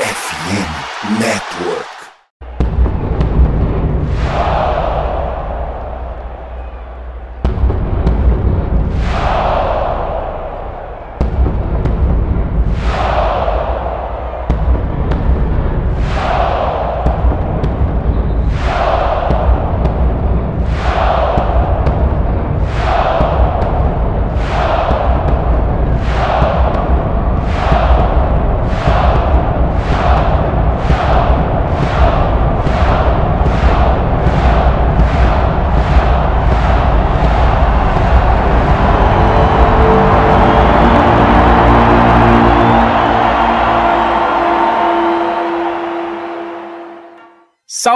FM Network.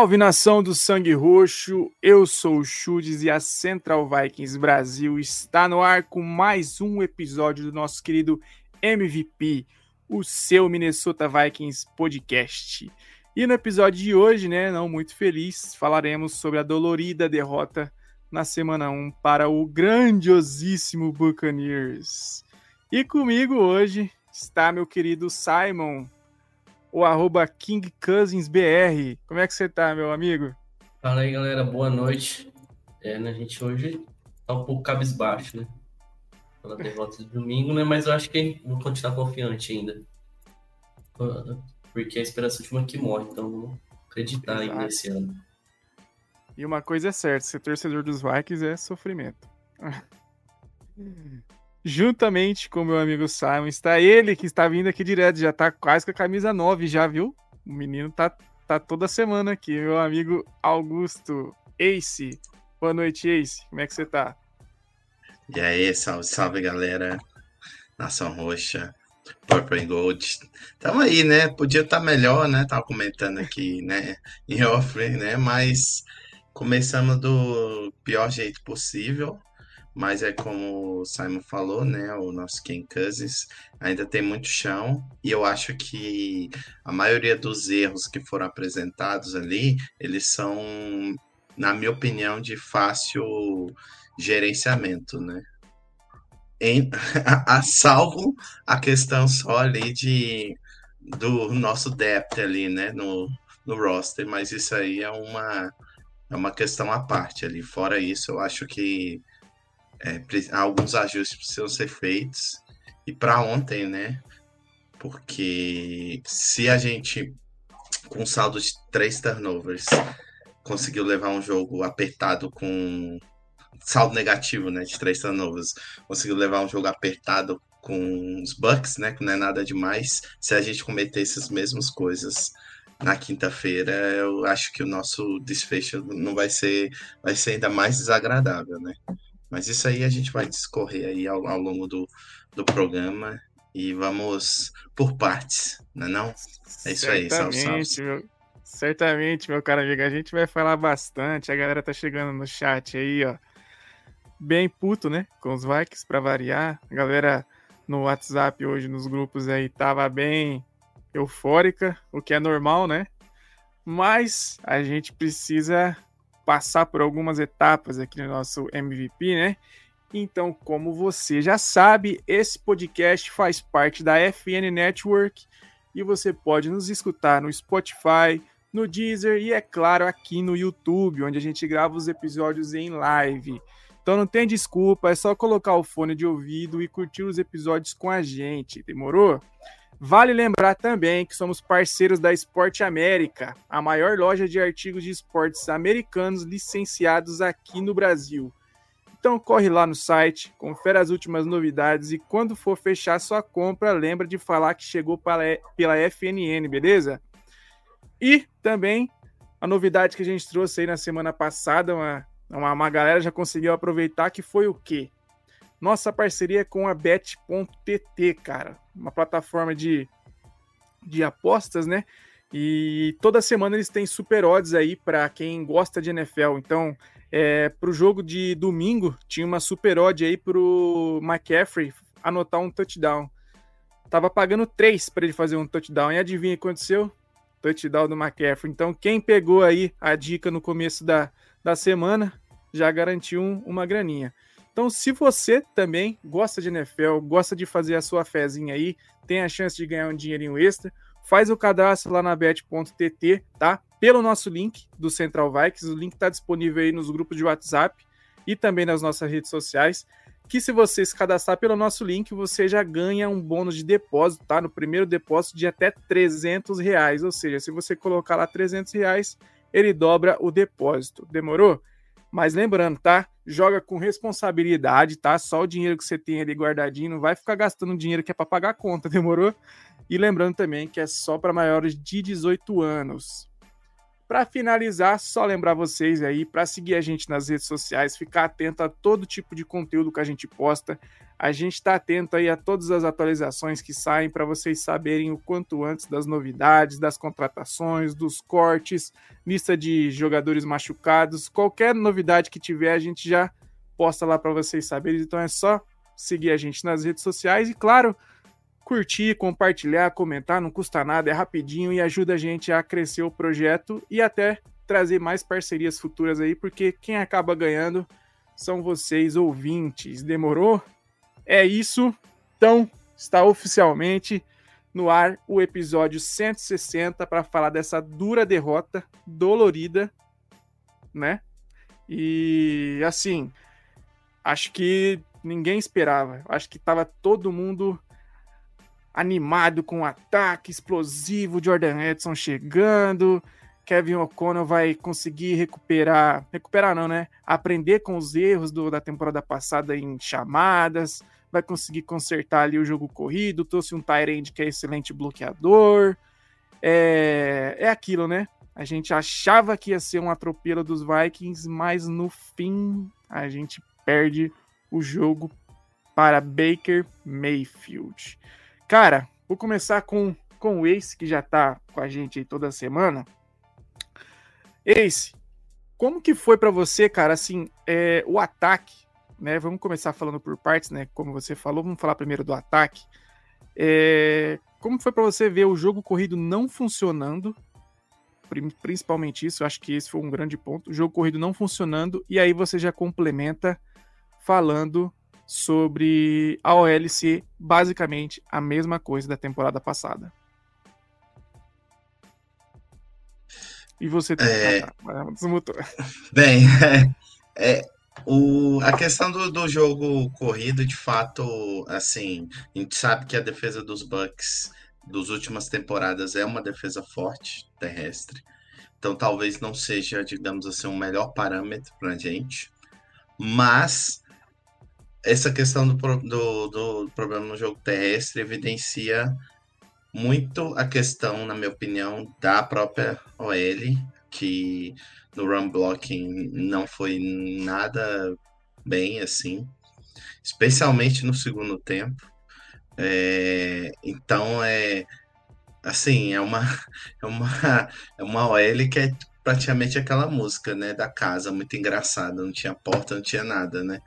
Salve nação do Sangue Roxo, eu sou o Chudes e a Central Vikings Brasil está no ar com mais um episódio do nosso querido MVP, o seu Minnesota Vikings podcast. E no episódio de hoje, né, não muito feliz, falaremos sobre a dolorida derrota na semana 1 para o grandiosíssimo Buccaneers. E comigo hoje está meu querido Simon o arroba King Cousins BR. Como é que você tá, meu amigo? Fala aí, galera. Boa noite. É, né, a gente hoje tá um pouco cabisbaixo, né? Pela derrota de domingo, né? Mas eu acho que vou continuar confiante ainda. Porque a esperança última que morre, então vamos acreditar Exato. ainda nesse ano. E uma coisa é certa, ser torcedor dos Vikings é sofrimento. Juntamente com meu amigo Simon, está ele que está vindo aqui direto, já está quase com a camisa 9, já viu? O menino tá, tá toda semana aqui, meu amigo Augusto Ace. Boa noite, Ace. Como é que você tá? E aí, salve, salve galera. Nação Roxa, Purple and Gold. Tamo aí, né? Podia estar tá melhor, né? Tava comentando aqui, né? Em off, né? Mas começamos do pior jeito possível mas é como o Simon falou, né? O nosso Ken Cousins ainda tem muito chão, e eu acho que a maioria dos erros que foram apresentados ali, eles são, na minha opinião, de fácil gerenciamento, né? Em, a, a, salvo a questão só ali de do nosso depth ali, né? No, no roster, mas isso aí é uma, é uma questão à parte ali. Fora isso, eu acho que é, alguns ajustes precisam ser feitos. E para ontem, né? Porque se a gente, com saldo de três turnovers, conseguiu levar um jogo apertado com saldo negativo, né? De três turnovers, conseguiu levar um jogo apertado com os Bucks, né? Que não é nada demais. Se a gente cometer essas mesmas coisas na quinta-feira, eu acho que o nosso desfecho não vai ser, vai ser ainda mais desagradável, né? Mas isso aí a gente vai discorrer aí ao, ao longo do, do programa e vamos por partes, não é não? É isso aí, salve, salve. Meu, certamente, meu caro amigo, a gente vai falar bastante, a galera tá chegando no chat aí, ó, bem puto, né, com os Vikings para variar, a galera no WhatsApp hoje, nos grupos aí, tava bem eufórica, o que é normal, né, mas a gente precisa passar por algumas etapas aqui no nosso MVP, né? Então, como você já sabe, esse podcast faz parte da FN Network e você pode nos escutar no Spotify, no Deezer e, é claro, aqui no YouTube, onde a gente grava os episódios em live. Então não tem desculpa, é só colocar o fone de ouvido e curtir os episódios com a gente, demorou? Vale lembrar também que somos parceiros da Esporte América, a maior loja de artigos de esportes americanos licenciados aqui no Brasil. Então corre lá no site, confere as últimas novidades e quando for fechar sua compra, lembra de falar que chegou pela FNN, beleza? E também a novidade que a gente trouxe aí na semana passada, uma, uma, uma galera já conseguiu aproveitar, que foi o quê? nossa parceria com a Bet.tt, cara, uma plataforma de, de apostas, né? E toda semana eles têm super odds aí para quem gosta de NFL. Então, é, para o jogo de domingo, tinha uma super odd aí para o McCaffrey anotar um touchdown. Tava pagando 3 para ele fazer um touchdown. E adivinha o que aconteceu? Touchdown do McCaffrey. Então, quem pegou aí a dica no começo da, da semana já garantiu um, uma graninha. Então, se você também gosta de NFL, gosta de fazer a sua fezinha aí, tem a chance de ganhar um dinheirinho extra, faz o cadastro lá na bet.tt, tá? Pelo nosso link do Central Vikings, o link está disponível aí nos grupos de WhatsApp e também nas nossas redes sociais. Que se você se cadastrar pelo nosso link, você já ganha um bônus de depósito, tá? No primeiro depósito de até 300 reais. Ou seja, se você colocar lá 300 reais, ele dobra o depósito. Demorou? Mas lembrando, tá? Joga com responsabilidade, tá? Só o dinheiro que você tem ali guardadinho, não vai ficar gastando dinheiro que é para pagar a conta, demorou? E lembrando também que é só para maiores de 18 anos. Para finalizar, só lembrar vocês aí para seguir a gente nas redes sociais, ficar atento a todo tipo de conteúdo que a gente posta. A gente está atento aí a todas as atualizações que saem para vocês saberem o quanto antes das novidades, das contratações, dos cortes, lista de jogadores machucados, qualquer novidade que tiver, a gente já posta lá para vocês saberem. Então é só seguir a gente nas redes sociais e claro, curtir, compartilhar, comentar, não custa nada, é rapidinho e ajuda a gente a crescer o projeto e até trazer mais parcerias futuras aí, porque quem acaba ganhando são vocês ouvintes. Demorou? É isso. Então, está oficialmente no ar o episódio 160 para falar dessa dura derrota dolorida, né? E assim, acho que ninguém esperava. Acho que tava todo mundo animado com o ataque explosivo, Jordan Edson chegando, Kevin O'Connell vai conseguir recuperar, recuperar não, né? Aprender com os erros do, da temporada passada em chamadas, vai conseguir consertar ali o jogo corrido, trouxe um Tyrande que é excelente bloqueador. É, é aquilo, né? A gente achava que ia ser um atropelo dos Vikings, mas no fim a gente perde o jogo para Baker Mayfield. Cara, vou começar com, com o Ace, que já tá com a gente aí toda semana. Ace, como que foi para você, cara, assim, é, o ataque, né? Vamos começar falando por partes, né? Como você falou, vamos falar primeiro do ataque. É, como foi para você ver o jogo corrido não funcionando? Principalmente isso, eu acho que esse foi um grande ponto. O jogo corrido não funcionando, e aí você já complementa falando sobre a OL ser basicamente a mesma coisa da temporada passada. E você tem É. ah, desmutou. Bem, é, é, o, a questão do, do jogo corrido, de fato, assim, a gente sabe que a defesa dos Bucks das últimas temporadas é uma defesa forte terrestre. Então talvez não seja, digamos assim, um melhor parâmetro pra gente. Mas essa questão do, do, do problema no jogo terrestre evidencia muito a questão, na minha opinião, da própria OL, que no run blocking não foi nada bem assim, especialmente no segundo tempo. É, então é assim, é uma é uma é uma OL que é praticamente aquela música, né, da casa, muito engraçada, não tinha porta, não tinha nada, né?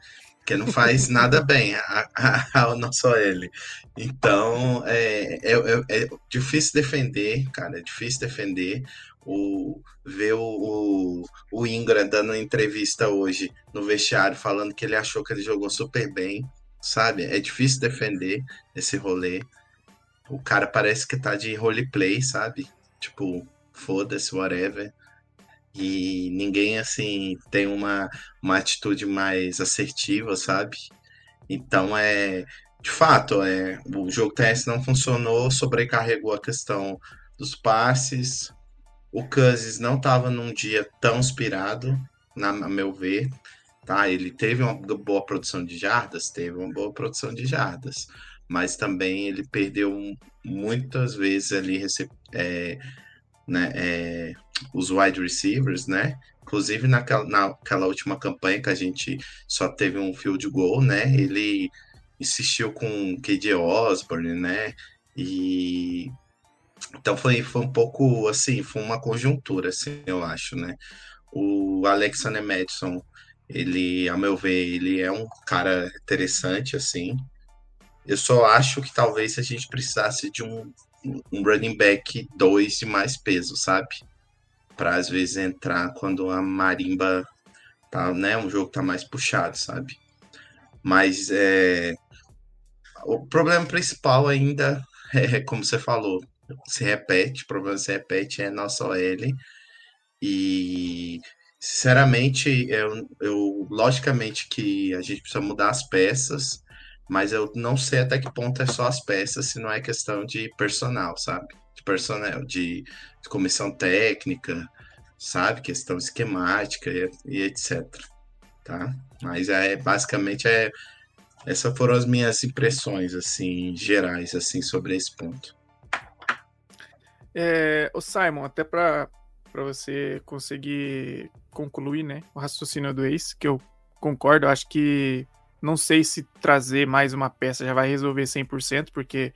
Que não faz nada bem a, a, a nossa OL. Então, é, é, é, é difícil defender, cara, é difícil defender. O, ver o, o, o Ingram dando entrevista hoje no vestiário falando que ele achou que ele jogou super bem, sabe? É difícil defender esse rolê. O cara parece que tá de roleplay, sabe? Tipo, foda-se, whatever. E ninguém, assim, tem uma, uma atitude mais assertiva, sabe? Então, é. De fato, é, o jogo terrestre não funcionou, sobrecarregou a questão dos passes. O Cousins não estava num dia tão inspirado, na, a meu ver. Tá? Ele teve uma boa produção de jardas, teve uma boa produção de jardas, mas também ele perdeu muitas vezes ali é, né, é, os wide receivers, né? Inclusive naquela, naquela última campanha que a gente só teve um field goal, né? Ele insistiu com KJ Osborne, né? E então foi, foi um pouco assim, foi uma conjuntura, assim, eu acho, né? O Alexander Madison, ele, a meu ver, ele é um cara interessante, assim. Eu só acho que talvez a gente precisasse de um, um running back 2 de mais peso, sabe? Para às vezes entrar quando a marimba tá, né? Um jogo tá mais puxado, sabe? Mas é, o problema principal ainda é, como você falou, se repete, o problema se repete é nossa OL. E sinceramente, eu, eu logicamente que a gente precisa mudar as peças, mas eu não sei até que ponto é só as peças, se não é questão de personal, sabe? De personal, de, de comissão técnica, sabe? Questão esquemática e, e etc. Tá? Mas é basicamente é essas foram as minhas impressões assim gerais assim sobre esse ponto. É, o Simon, até para você conseguir concluir, né, o raciocínio do Ace, que eu concordo, acho que não sei se trazer mais uma peça já vai resolver 100%, porque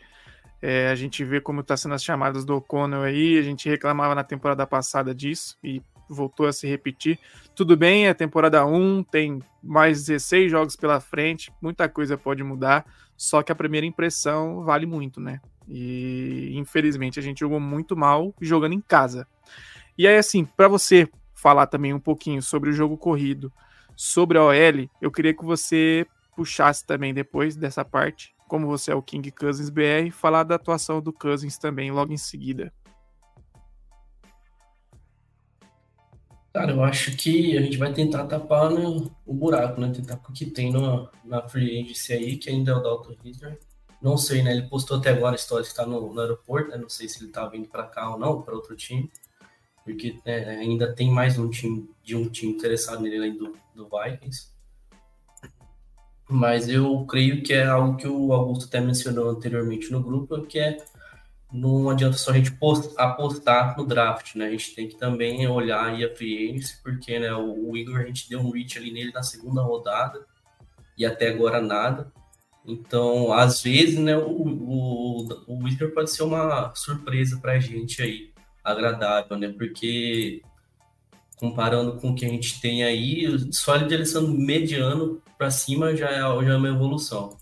é, a gente vê como está sendo as chamadas do O'Connell aí, a gente reclamava na temporada passada disso e voltou a se repetir. Tudo bem, é temporada 1, tem mais 16 jogos pela frente, muita coisa pode mudar, só que a primeira impressão vale muito, né? E infelizmente a gente jogou muito mal jogando em casa. E aí, assim, para você falar também um pouquinho sobre o jogo corrido, sobre a OL, eu queria que você puxasse também depois dessa parte, como você é o King Cousins BR, falar da atuação do Cousins também logo em seguida. Cara, eu acho que a gente vai tentar tapar no, o buraco, né? Tentar com o que tem no, na free agency aí, que ainda é o Dalton Hitler. Não sei, né? Ele postou até agora a história que está no, no, aeroporto, né? Não sei se ele tá vindo para cá ou não, para outro time. Porque é, ainda tem mais um time de um time interessado nele além do, do Vikings. Mas eu creio que é algo que o Augusto até mencionou anteriormente no grupo, que é não adianta só a gente apostar no draft, né? A gente tem que também olhar aí a free agency, porque né, o, Igor a gente deu um reach ali nele na segunda rodada e até agora nada. Então, às vezes, né, o, o, o pode ser uma surpresa para a gente aí, agradável, né? Porque comparando com o que a gente tem aí, só ele sendo mediano para cima já é, já é uma evolução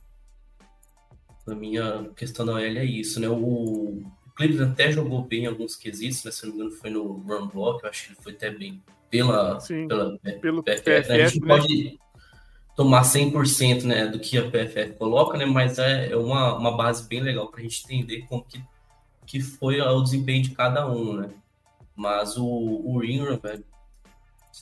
na minha questão da OL é isso, né? O Cleveland até jogou bem em alguns quesitos, né? Se não me engano, foi no run block, eu acho que ele foi até bem pela, Sim, pela pelo PFF. PFF né? A gente né? pode tomar 100% né, do que a PFF coloca, né? Mas é, é uma, uma base bem legal para a gente entender como que, que foi o desempenho de cada um, né? Mas o, o Ingram, velho,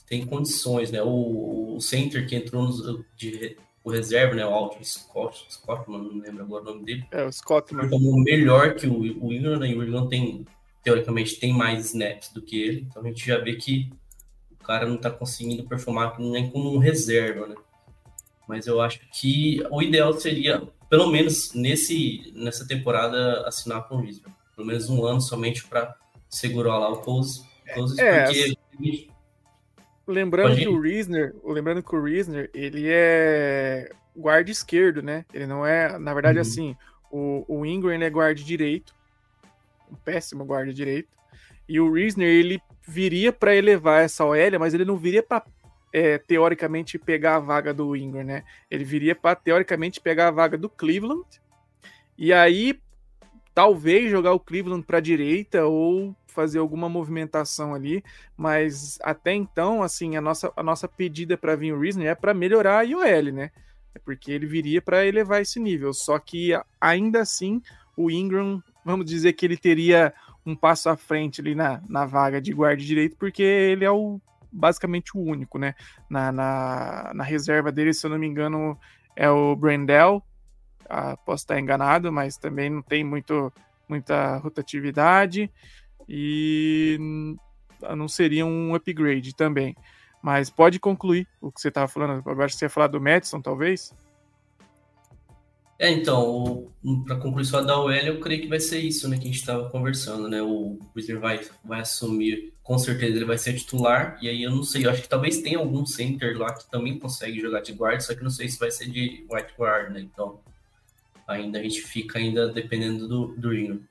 tem condições, né? O, o center que entrou nos, de, o reserva, né? O Alton Scott, Scottman, não lembro agora o nome dele. É, o Scottman. Como melhor que o, o Ingram, né? E o Ingram tem, teoricamente, tem mais snaps do que ele. Então a gente já vê que o cara não tá conseguindo performar nem como um reserva, né? Mas eu acho que o ideal seria, pelo menos nesse, nessa temporada, assinar com o Risner. Pelo menos um ano somente para segurar lá o Coles. É, porque assim, Lembrando que o Riesner, lembrando que o Riesner, ele é guarda esquerdo, né? Ele não é, na verdade, uhum. assim, o, o Ingram é guarda direito, um péssimo guarda direito, e o Riesner, ele viria para elevar essa OL, mas ele não viria para é, teoricamente pegar a vaga do Ingram, né? Ele viria para teoricamente pegar a vaga do Cleveland, e aí talvez jogar o Cleveland para direita ou fazer alguma movimentação ali, mas até então, assim, a nossa, a nossa pedida para vir o Reasoner é para melhorar a IOL, né? É porque ele viria para elevar esse nível. Só que ainda assim, o Ingram, vamos dizer que ele teria um passo à frente ali na, na vaga de guarda direito, porque ele é o basicamente o único, né? Na, na, na reserva dele, se eu não me engano, é o Brandel. Ah, posso estar enganado, mas também não tem muito, muita rotatividade e não seria um upgrade também. Mas pode concluir o que você estava falando. Agora você ia falar do Madison, talvez? É, então, para concluir só da OL, eu creio que vai ser isso, né, que a gente estava conversando, né, o Wizard vai, vai assumir, com certeza ele vai ser titular, e aí eu não sei, eu acho que talvez tenha algum center lá que também consegue jogar de guard, só que não sei se vai ser de white guard, né, então ainda a gente fica ainda dependendo do, do Rino.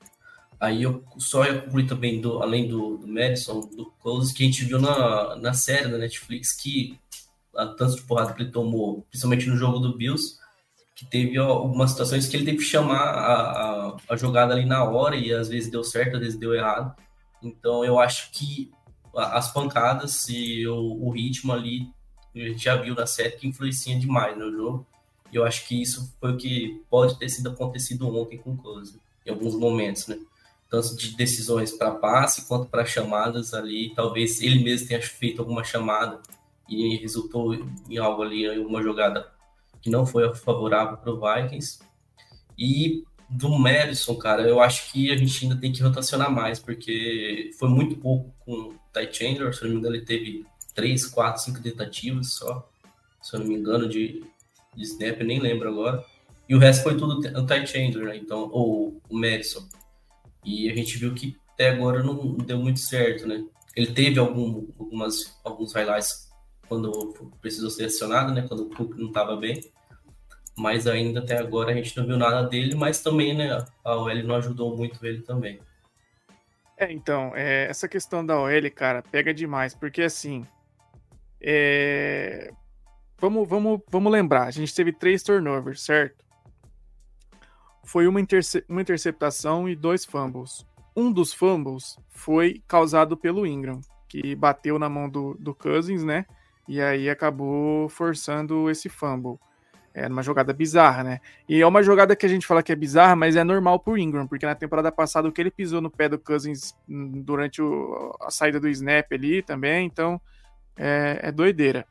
Aí eu só ia concluir também, do, além do, do Madison, do Close, que a gente viu na, na série da Netflix, que a tanto de porrada que ele tomou, principalmente no jogo do Bills, que teve algumas situações que ele teve que chamar a, a, a, jogada ali na hora e às vezes deu certo, às vezes deu errado. Então eu acho que as pancadas e o, o ritmo ali, a gente já viu na série que influencia demais no jogo. E eu acho que isso foi o que pode ter sido acontecido ontem com o Close, em alguns momentos, né? tanto de decisões para passe quanto para chamadas ali. Talvez ele mesmo tenha feito alguma chamada e resultou em algo ali, em uma jogada que não foi favorável para o Vikings. E do Madison, cara, eu acho que a gente ainda tem que rotacionar mais, porque foi muito pouco com o Ty Chandler, se não me engano, ele teve 3, 4, 5 tentativas só, se eu não me engano, de, de snap, nem lembro agora. E o resto foi tudo o Chandler, né? então, ou o Madison. E a gente viu que até agora não deu muito certo, né? Ele teve algum, algumas, alguns highlights quando precisou ser acionado, né? Quando o Cook não estava bem. Mas ainda até agora a gente não viu nada dele, mas também, né? A OL não ajudou muito ele também. É, então, é, essa questão da OL, cara, pega demais, porque assim. É... Vamos, vamos, vamos lembrar, a gente teve três turnovers, certo? Foi uma, interce uma interceptação e dois fumbles. Um dos fumbles foi causado pelo Ingram, que bateu na mão do, do Cousins, né? E aí acabou forçando esse fumble. É uma jogada bizarra, né? E é uma jogada que a gente fala que é bizarra, mas é normal pro Ingram, porque na temporada passada o que ele pisou no pé do Cousins hum, durante o, a saída do snap ali também, então é, é doideira.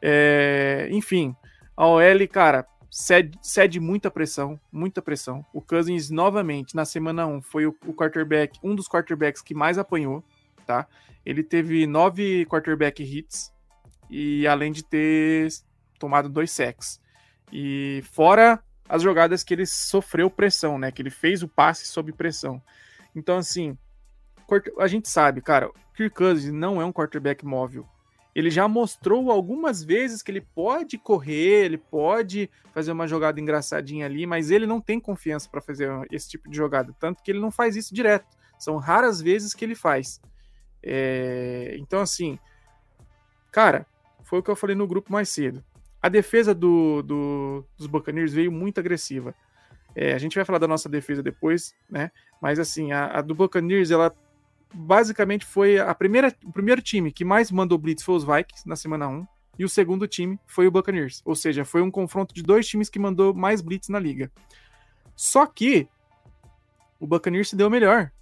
É, enfim, a OL, cara, cede, cede, muita pressão, muita pressão. O Cousins, novamente, na semana 1, foi o, o quarterback, um dos quarterbacks que mais apanhou, tá? Ele teve nove quarterback hits, e além de ter tomado dois sacks. E fora as jogadas que ele sofreu pressão, né? Que ele fez o passe sob pressão. Então, assim, a gente sabe, cara, Kirk Cousins não é um quarterback móvel. Ele já mostrou algumas vezes que ele pode correr, ele pode fazer uma jogada engraçadinha ali, mas ele não tem confiança para fazer esse tipo de jogada, tanto que ele não faz isso direto. São raras vezes que ele faz. É... Então, assim, cara, foi o que eu falei no grupo mais cedo. A defesa do, do, dos Buccaneers veio muito agressiva. É, a gente vai falar da nossa defesa depois, né? Mas assim, a, a, do Buccaneers, ela basicamente foi a primeira, o primeiro time que mais mandou blitz foi os Vikings na semana 1, e o segundo time foi o Buccaneers. Ou seja, foi um confronto de dois times que mandou mais blitz na liga. Só que o Buccaneers se deu melhor,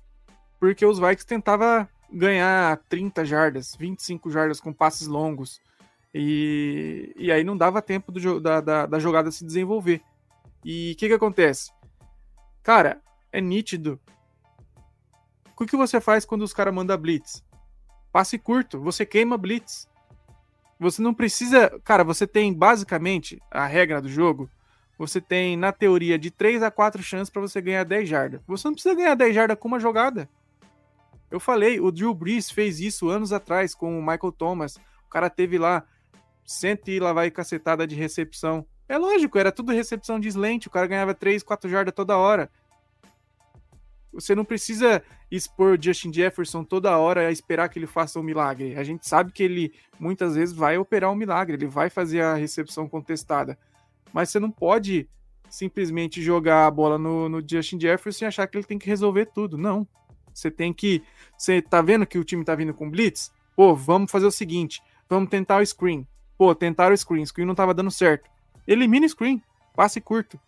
porque os Vikings tentava ganhar 30 jardas, 25 jardas com passes longos. E, e aí não dava tempo do, da, da, da jogada se desenvolver. E o que, que acontece? Cara, é nítido. O que você faz quando os caras mandam blitz? Passe curto, você queima blitz. Você não precisa. Cara, você tem basicamente a regra do jogo. Você tem, na teoria, de 3 a 4 chances para você ganhar 10 jardas. Você não precisa ganhar 10 jardas com uma jogada. Eu falei, o Drew Brees fez isso anos atrás com o Michael Thomas. O cara teve lá cento e lá vai cacetada de recepção. É lógico, era tudo recepção de slant, o cara ganhava 3, 4 jardas toda hora. Você não precisa expor Justin Jefferson toda hora a esperar que ele faça um milagre. A gente sabe que ele muitas vezes vai operar um milagre, ele vai fazer a recepção contestada. Mas você não pode simplesmente jogar a bola no, no Justin Jefferson e achar que ele tem que resolver tudo. Não. Você tem que. Você tá vendo que o time tá vindo com blitz? Pô, vamos fazer o seguinte: vamos tentar o screen. Pô, tentaram o screen, screen não tava dando certo. Elimina o screen, passe curto.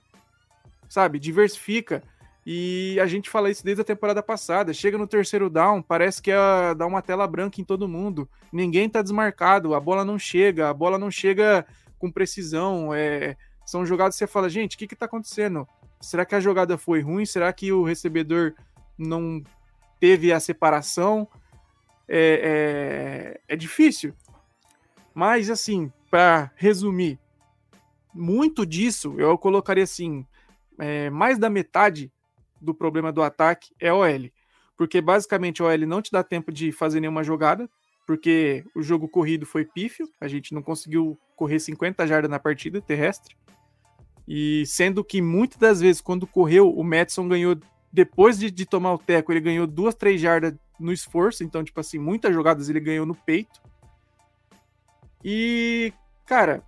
Sabe, diversifica. E a gente fala isso desde a temporada passada. Chega no terceiro down, parece que é dar uma tela branca em todo mundo. Ninguém tá desmarcado, a bola não chega, a bola não chega com precisão. É... São jogadas que você fala, gente, o que que tá acontecendo? Será que a jogada foi ruim? Será que o recebedor não teve a separação? É, é, é difícil. Mas, assim, para resumir, muito disso eu colocaria assim: é, mais da metade do problema do ataque é OL. Porque basicamente o OL não te dá tempo de fazer nenhuma jogada, porque o jogo corrido foi pífio, a gente não conseguiu correr 50 jardas na partida terrestre. E sendo que muitas das vezes, quando correu, o Madison ganhou, depois de, de tomar o teco, ele ganhou duas, três jardas no esforço. Então, tipo assim, muitas jogadas ele ganhou no peito. E, cara,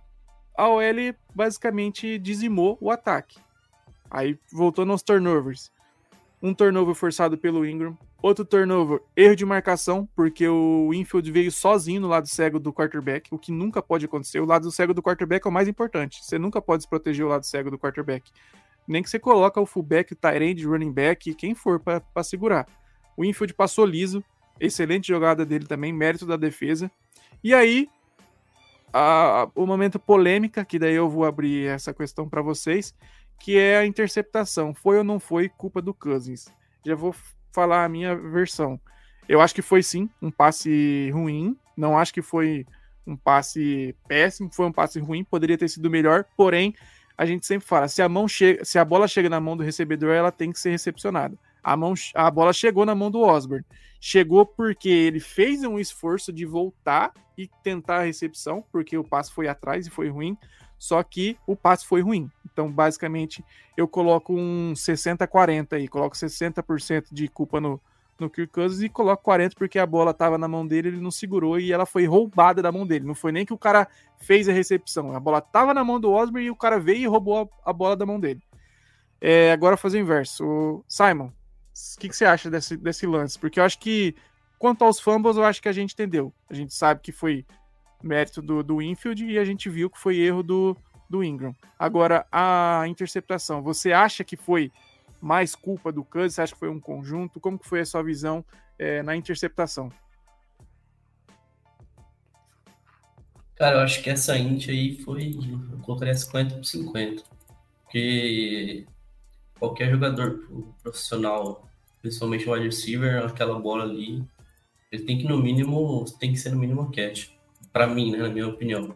a OL basicamente dizimou o ataque. Aí voltou nos turnovers. Um turnover forçado pelo Ingram, outro turnover, erro de marcação, porque o infield veio sozinho no lado cego do quarterback, o que nunca pode acontecer. O lado cego do quarterback é o mais importante. Você nunca pode proteger o lado cego do quarterback. nem que você coloca o fullback, o tight running back, quem for para segurar. O infield passou liso, excelente jogada dele também, mérito da defesa. E aí, a, o momento polêmica, que daí eu vou abrir essa questão para vocês, que é a interceptação. Foi ou não foi culpa do Cousins? Já vou falar a minha versão. Eu acho que foi sim um passe ruim. Não acho que foi um passe péssimo, foi um passe ruim, poderia ter sido melhor, porém, a gente sempre fala, se a mão chega, se a bola chega na mão do recebedor, ela tem que ser recepcionada. A, mão, a bola chegou na mão do Osborne. Chegou porque ele fez um esforço de voltar e tentar a recepção, porque o passe foi atrás e foi ruim. Só que o passe foi ruim. Então, basicamente, eu coloco um 60-40 aí. Coloco 60% de culpa no, no Kirk Cousins e coloco 40 porque a bola estava na mão dele, ele não segurou e ela foi roubada da mão dele. Não foi nem que o cara fez a recepção. A bola estava na mão do Osborne e o cara veio e roubou a, a bola da mão dele. É, agora fazer o inverso. O Simon, o que, que, você acha desse, desse lance? Porque eu acho que, quanto aos fumbles, eu acho que a gente entendeu. A gente sabe que foi mérito do, do infield e a gente viu que foi erro do, do Ingram. Agora, a interceptação, você acha que foi mais culpa do Cousins? Você acha que foi um conjunto? Como que foi a sua visão é, na interceptação? Cara, eu acho que essa int aí foi. Eu colocaria 50 por 50. Porque qualquer jogador profissional, principalmente o wide receiver, aquela bola ali, ele tem que no mínimo, tem que ser no mínimo catch. Para mim, né, na minha opinião.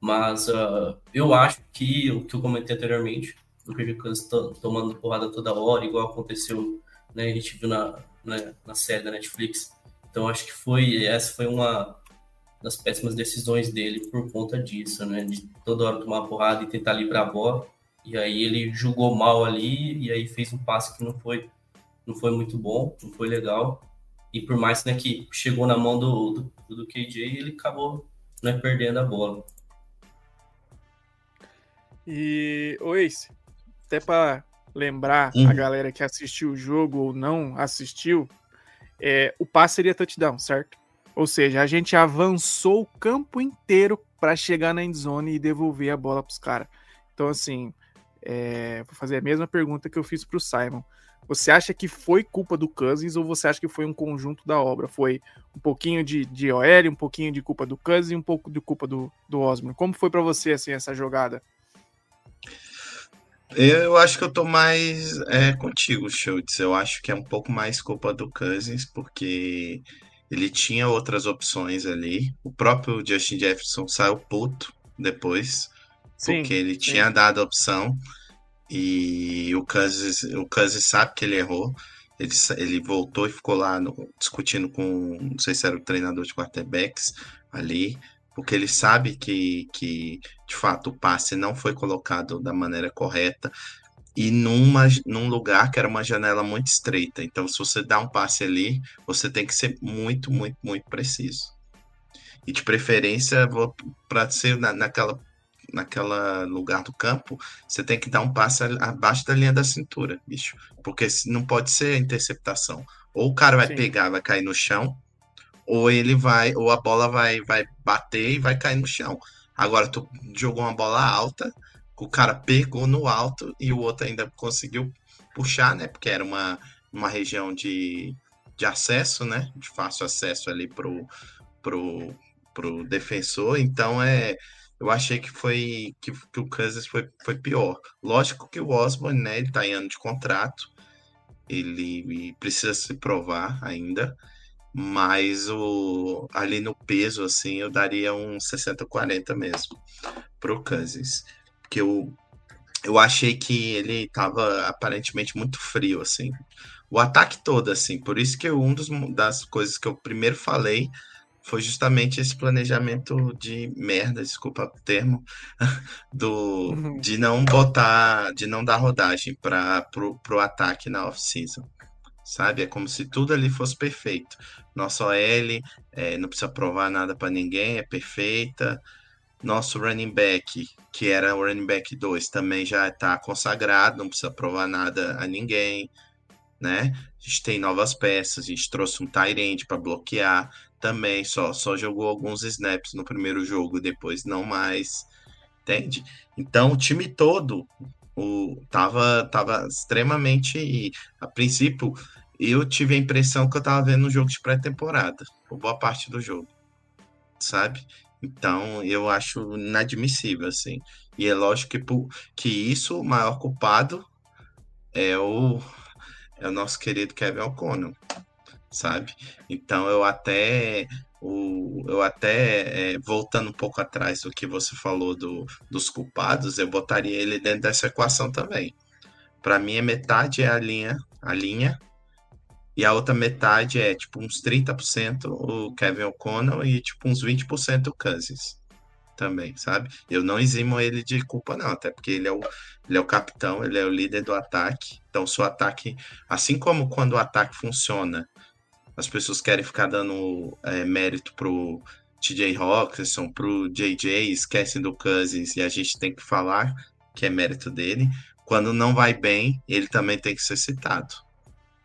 Mas uh, eu acho que o que eu comentei anteriormente, o Kirk tomando porrada toda hora, igual aconteceu, né, a gente viu na, na, na série da Netflix. Então acho que foi essa foi uma das péssimas decisões dele por conta disso, né, de toda hora tomar porrada e tentar livrar a bola. E aí ele jogou mal ali e aí fez um passe que não foi não foi muito bom, não foi legal. E por mais né, que chegou na mão do, do, do KJ, ele acabou né, perdendo a bola. E, o Ace, até para lembrar uhum. a galera que assistiu o jogo ou não assistiu, é, o passe seria touchdown, certo? Ou seja, a gente avançou o campo inteiro para chegar na endzone e devolver a bola para os caras. Então, assim, é, vou fazer a mesma pergunta que eu fiz para o Simon. Você acha que foi culpa do Cousins ou você acha que foi um conjunto da obra? Foi um pouquinho de, de OL, um pouquinho de culpa do Cousins e um pouco de culpa do, do? Como foi para você assim essa jogada? Eu acho que eu tô mais é, contigo, Schultz. Eu acho que é um pouco mais culpa do Cousins, porque ele tinha outras opções ali. O próprio Justin Jefferson saiu puto depois, sim, porque ele sim. tinha dado a opção. E o Cousins, o Cousins sabe que ele errou. Ele, ele voltou e ficou lá no, discutindo com, não sei se era o treinador de quarterbacks ali, porque ele sabe que, que de fato o passe não foi colocado da maneira correta e numa, num lugar que era uma janela muito estreita. Então, se você dá um passe ali, você tem que ser muito, muito, muito preciso. E de preferência, para ser na, naquela naquela lugar do campo, você tem que dar um passe abaixo da linha da cintura, bicho. Porque não pode ser interceptação. Ou o cara vai Sim. pegar, vai cair no chão, ou ele vai, ou a bola vai, vai bater e vai cair no chão. Agora, tu jogou uma bola alta, o cara pegou no alto e o outro ainda conseguiu puxar, né? Porque era uma, uma região de, de acesso, né? De fácil acesso ali pro, pro, pro defensor. Então é eu achei que foi que, que o Kansas foi, foi pior. Lógico que o Osborne, né, ele tá em ano de contrato, ele precisa se provar ainda, mas o, ali no peso, assim, eu daria um 60-40 mesmo pro Kansas. Porque eu, eu achei que ele tava aparentemente muito frio, assim. O ataque todo, assim. Por isso que um dos, das coisas que eu primeiro falei foi justamente esse planejamento de merda, desculpa o termo, do, uhum. de não botar, de não dar rodagem para pro, pro ataque na off-season. Sabe? É como se tudo ali fosse perfeito. Nossa OL é, não precisa provar nada para ninguém, é perfeita. Nosso running back, que era o running back 2, também já está consagrado, não precisa provar nada a ninguém. Né? A gente tem novas peças, a gente trouxe um Tyrande para bloquear também só, só jogou alguns snaps no primeiro jogo, depois não mais, entende? Então o time todo, o, tava, tava extremamente. A princípio, eu tive a impressão que eu tava vendo um jogo de pré-temporada, por boa parte do jogo, sabe? Então, eu acho inadmissível, assim. E é lógico que, que isso, o maior culpado é o, é o nosso querido Kevin O'Connell, sabe? Então, eu até o, eu até, é, voltando um pouco atrás do que você falou do, dos culpados, eu botaria ele dentro dessa equação também. Para mim, a metade é a linha, a linha, e a outra metade é tipo uns 30% o Kevin O'Connell e tipo uns 20% o Cousins também, sabe? Eu não eximo ele de culpa, não, até porque ele é o, ele é o capitão, ele é o líder do ataque. Então, se o ataque, assim como quando o ataque funciona, as pessoas querem ficar dando é, mérito pro TJ Hawkinson, pro JJ, esquecem do Cousins e a gente tem que falar que é mérito dele. Quando não vai bem, ele também tem que ser citado.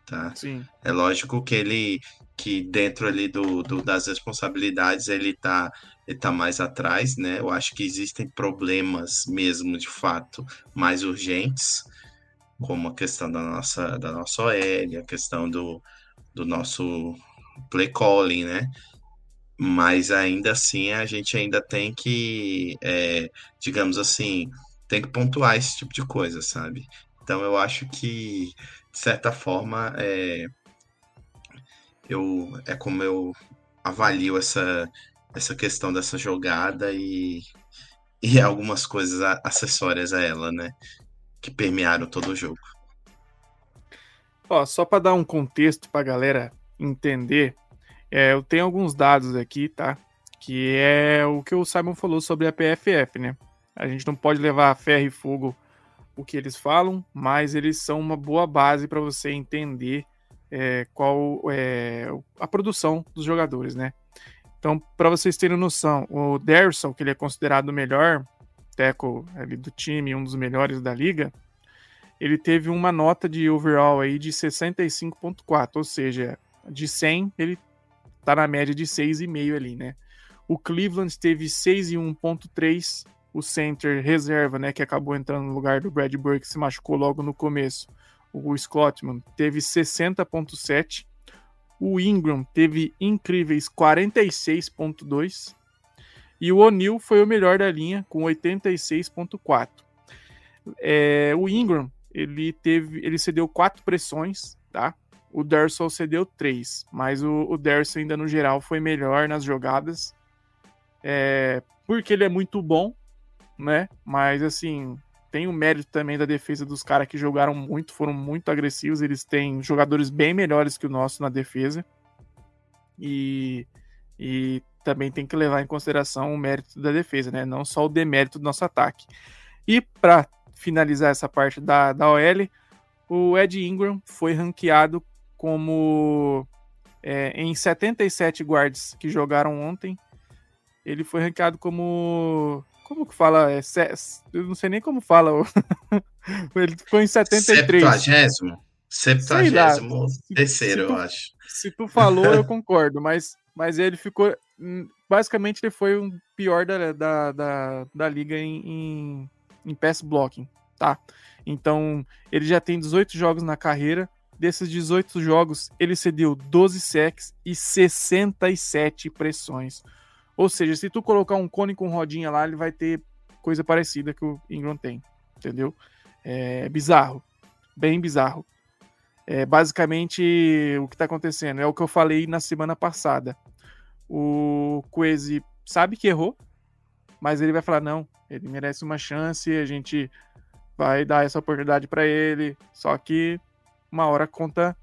Tá? Sim. É lógico que ele que dentro ali do, do, das responsabilidades ele tá, ele tá mais atrás, né? Eu acho que existem problemas mesmo de fato mais urgentes, como a questão da nossa da nossa OL, a questão do, do nosso play calling, né? Mas ainda assim a gente ainda tem que, é, digamos assim, tem que pontuar esse tipo de coisa, sabe? Então eu acho que, de certa forma, é, eu, é como eu avalio essa, essa questão dessa jogada e, e algumas coisas acessórias a ela, né? Que permearam todo o jogo. Ó, só para dar um contexto para a galera entender, é, eu tenho alguns dados aqui, tá? Que é o que o Simon falou sobre a PFF, né? A gente não pode levar a ferro e fogo o que eles falam, mas eles são uma boa base para você entender é, qual é a produção dos jogadores, né? Então, para vocês terem noção, o Derson, que ele é considerado o melhor teco do time, um dos melhores da liga, ele teve uma nota de overall aí de 65.4, ou seja, de 100 ele tá na média de 6,5 ali, né? O Cleveland teve 6,1.3, o center reserva, né, que acabou entrando no lugar do Brad Burke, que se machucou logo no começo. O Scottman teve 60.7, o Ingram teve incríveis 46.2 e o O'Neal foi o melhor da linha com 86.4. É, o Ingram ele teve, ele cedeu quatro pressões, tá? O Derson cedeu três, mas o, o Derson ainda no geral foi melhor nas jogadas, é, porque ele é muito bom, né? Mas assim tem o mérito também da defesa dos caras que jogaram muito, foram muito agressivos. Eles têm jogadores bem melhores que o nosso na defesa e, e também tem que levar em consideração o mérito da defesa, né? Não só o demérito do nosso ataque. E para finalizar essa parte da, da OL, o Ed Ingram foi ranqueado como é, em 77 guards que jogaram ontem. Ele foi ranqueado como. Como que fala? É, eu não sei nem como fala. ele ficou em 73. 70. 70 terceiro, eu acho. Se tu falou, eu concordo, mas, mas ele ficou. Basicamente, ele foi o pior da, da, da, da liga em, em, em pass blocking, tá? Então, ele já tem 18 jogos na carreira. Desses 18 jogos, ele cedeu 12 sacks e 67 pressões. Ou seja, se tu colocar um cone com rodinha lá, ele vai ter coisa parecida que o Ingram tem, entendeu? É bizarro, bem bizarro. É basicamente o que está acontecendo é o que eu falei na semana passada. O Quezi sabe que errou, mas ele vai falar não, ele merece uma chance, a gente vai dar essa oportunidade para ele, só que uma hora a conta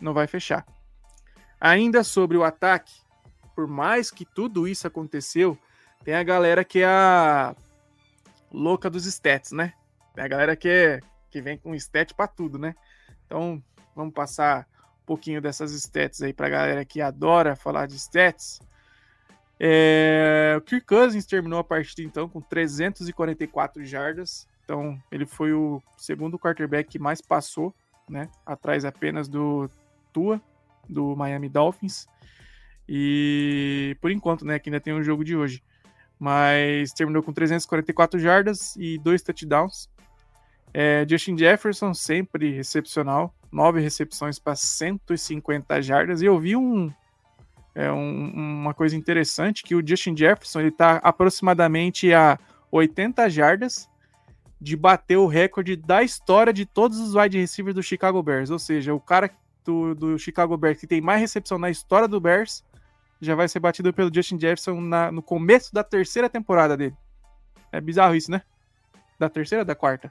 não vai fechar. Ainda sobre o ataque, por mais que tudo isso aconteceu, tem a galera que é a louca dos stats, né? Tem a galera que, é, que vem com stat para tudo, né? Então, vamos passar um pouquinho dessas stats aí pra galera que adora falar de stats. É, o Kirk Cousins terminou a partida então com 344 jardas. Então, ele foi o segundo quarterback que mais passou, né? Atrás apenas do Tua, do Miami Dolphins. E por enquanto, né? Que ainda tem um jogo de hoje. Mas terminou com 344 jardas e dois touchdowns. É, Justin Jefferson, sempre excepcional. Nove recepções para 150 jardas. E eu vi um, é, um, uma coisa interessante, que o Justin Jefferson ele está aproximadamente a 80 jardas de bater o recorde da história de todos os wide receivers do Chicago Bears. Ou seja, o cara do, do Chicago Bears que tem mais recepção na história do Bears já vai ser batido pelo Justin Jefferson na, no começo da terceira temporada dele. É bizarro isso, né? Da terceira ou da quarta?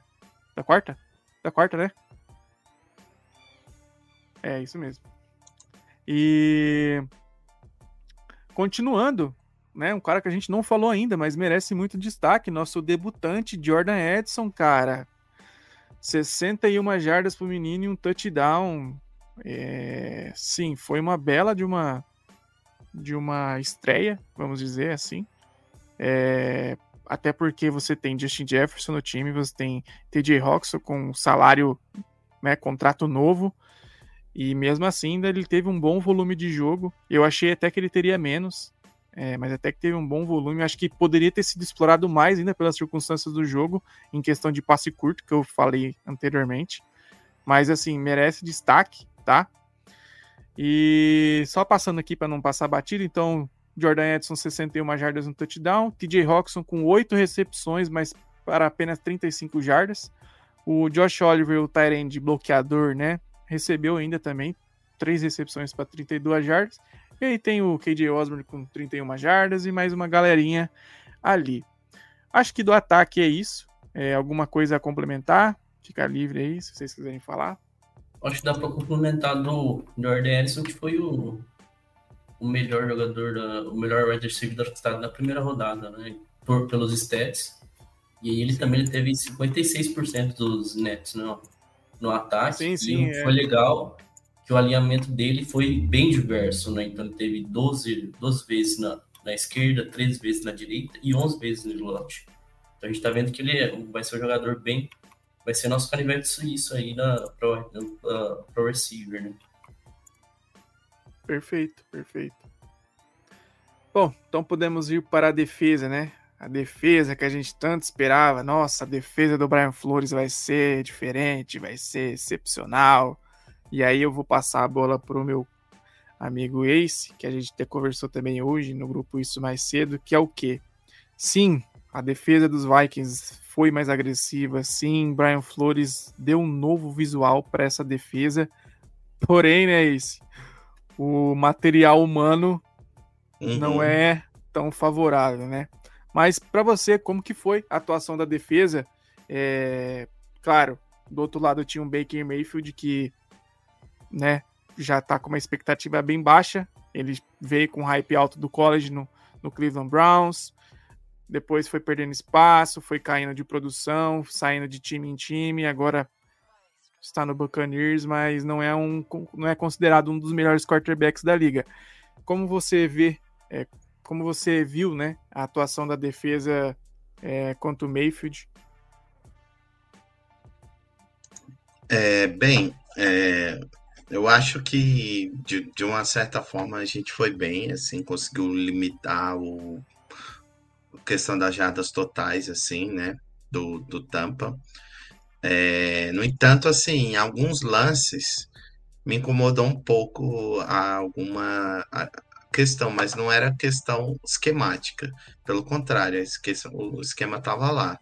Da quarta? Da quarta, né? É, isso mesmo. E continuando, né? Um cara que a gente não falou ainda, mas merece muito destaque, nosso debutante Jordan Edson, cara. 61 jardas pro menino e um touchdown. É, sim, foi uma bela de uma de uma estreia, vamos dizer assim. É, até porque você tem Justin Jefferson no time, você tem TJ Roxo com salário, né, contrato novo, e mesmo assim ainda ele teve um bom volume de jogo. Eu achei até que ele teria menos, é, mas até que teve um bom volume. Acho que poderia ter sido explorado mais ainda pelas circunstâncias do jogo, em questão de passe curto, que eu falei anteriormente. Mas assim, merece destaque, tá? E só passando aqui para não passar batido, então Jordan Edson 61 jardas no touchdown, TJ Roxon com 8 recepções, mas para apenas 35 jardas. O Josh Oliver, o Tyrande bloqueador, né, recebeu ainda também 3 recepções para 32 jardas. E aí tem o KJ Osborne com 31 jardas e mais uma galerinha ali. Acho que do ataque é isso. É, alguma coisa a complementar? Fica livre aí, se vocês quiserem falar. Acho que dá para complementar do Jordan Ellison, que foi o, o melhor jogador, da, o melhor wide receiver da, da primeira rodada, né? Por, pelos stats. E ele também teve 56% dos nets no, no ataque. Sim, sim. E é. foi legal que o alinhamento dele foi bem diverso, né? Então ele teve 12, 12 vezes na, na esquerda, 13 vezes na direita e 11 vezes no slot. Então a gente tá vendo que ele é, vai ser um jogador bem vai ser nosso canivete suíço aí na, pro, uh, pro receiver, né? Perfeito, perfeito. Bom, então podemos ir para a defesa, né? A defesa que a gente tanto esperava. Nossa, a defesa do Brian Flores vai ser diferente, vai ser excepcional. E aí eu vou passar a bola para o meu amigo Ace, que a gente até conversou também hoje no grupo Isso Mais Cedo, que é o quê? Sim, a defesa dos Vikings foi mais agressiva, sim. Brian Flores deu um novo visual para essa defesa. Porém, né, esse, o material humano uhum. não é tão favorável, né? Mas para você, como que foi a atuação da defesa? É, claro, do outro lado tinha um Baker Mayfield que, né, já tá com uma expectativa bem baixa. Ele veio com hype alto do college no, no Cleveland Browns depois foi perdendo espaço, foi caindo de produção, saindo de time em time, agora está no Buccaneers, mas não é, um, não é considerado um dos melhores quarterbacks da liga. Como você vê, é, como você viu, né, a atuação da defesa é, contra o Mayfield? É, bem, é, eu acho que de, de uma certa forma a gente foi bem, assim, conseguiu limitar o questão das jardas totais, assim, né? Do, do Tampa. É, no entanto, assim, em alguns lances me incomodou um pouco a alguma a questão, mas não era questão esquemática. Pelo contrário, o esquema estava lá.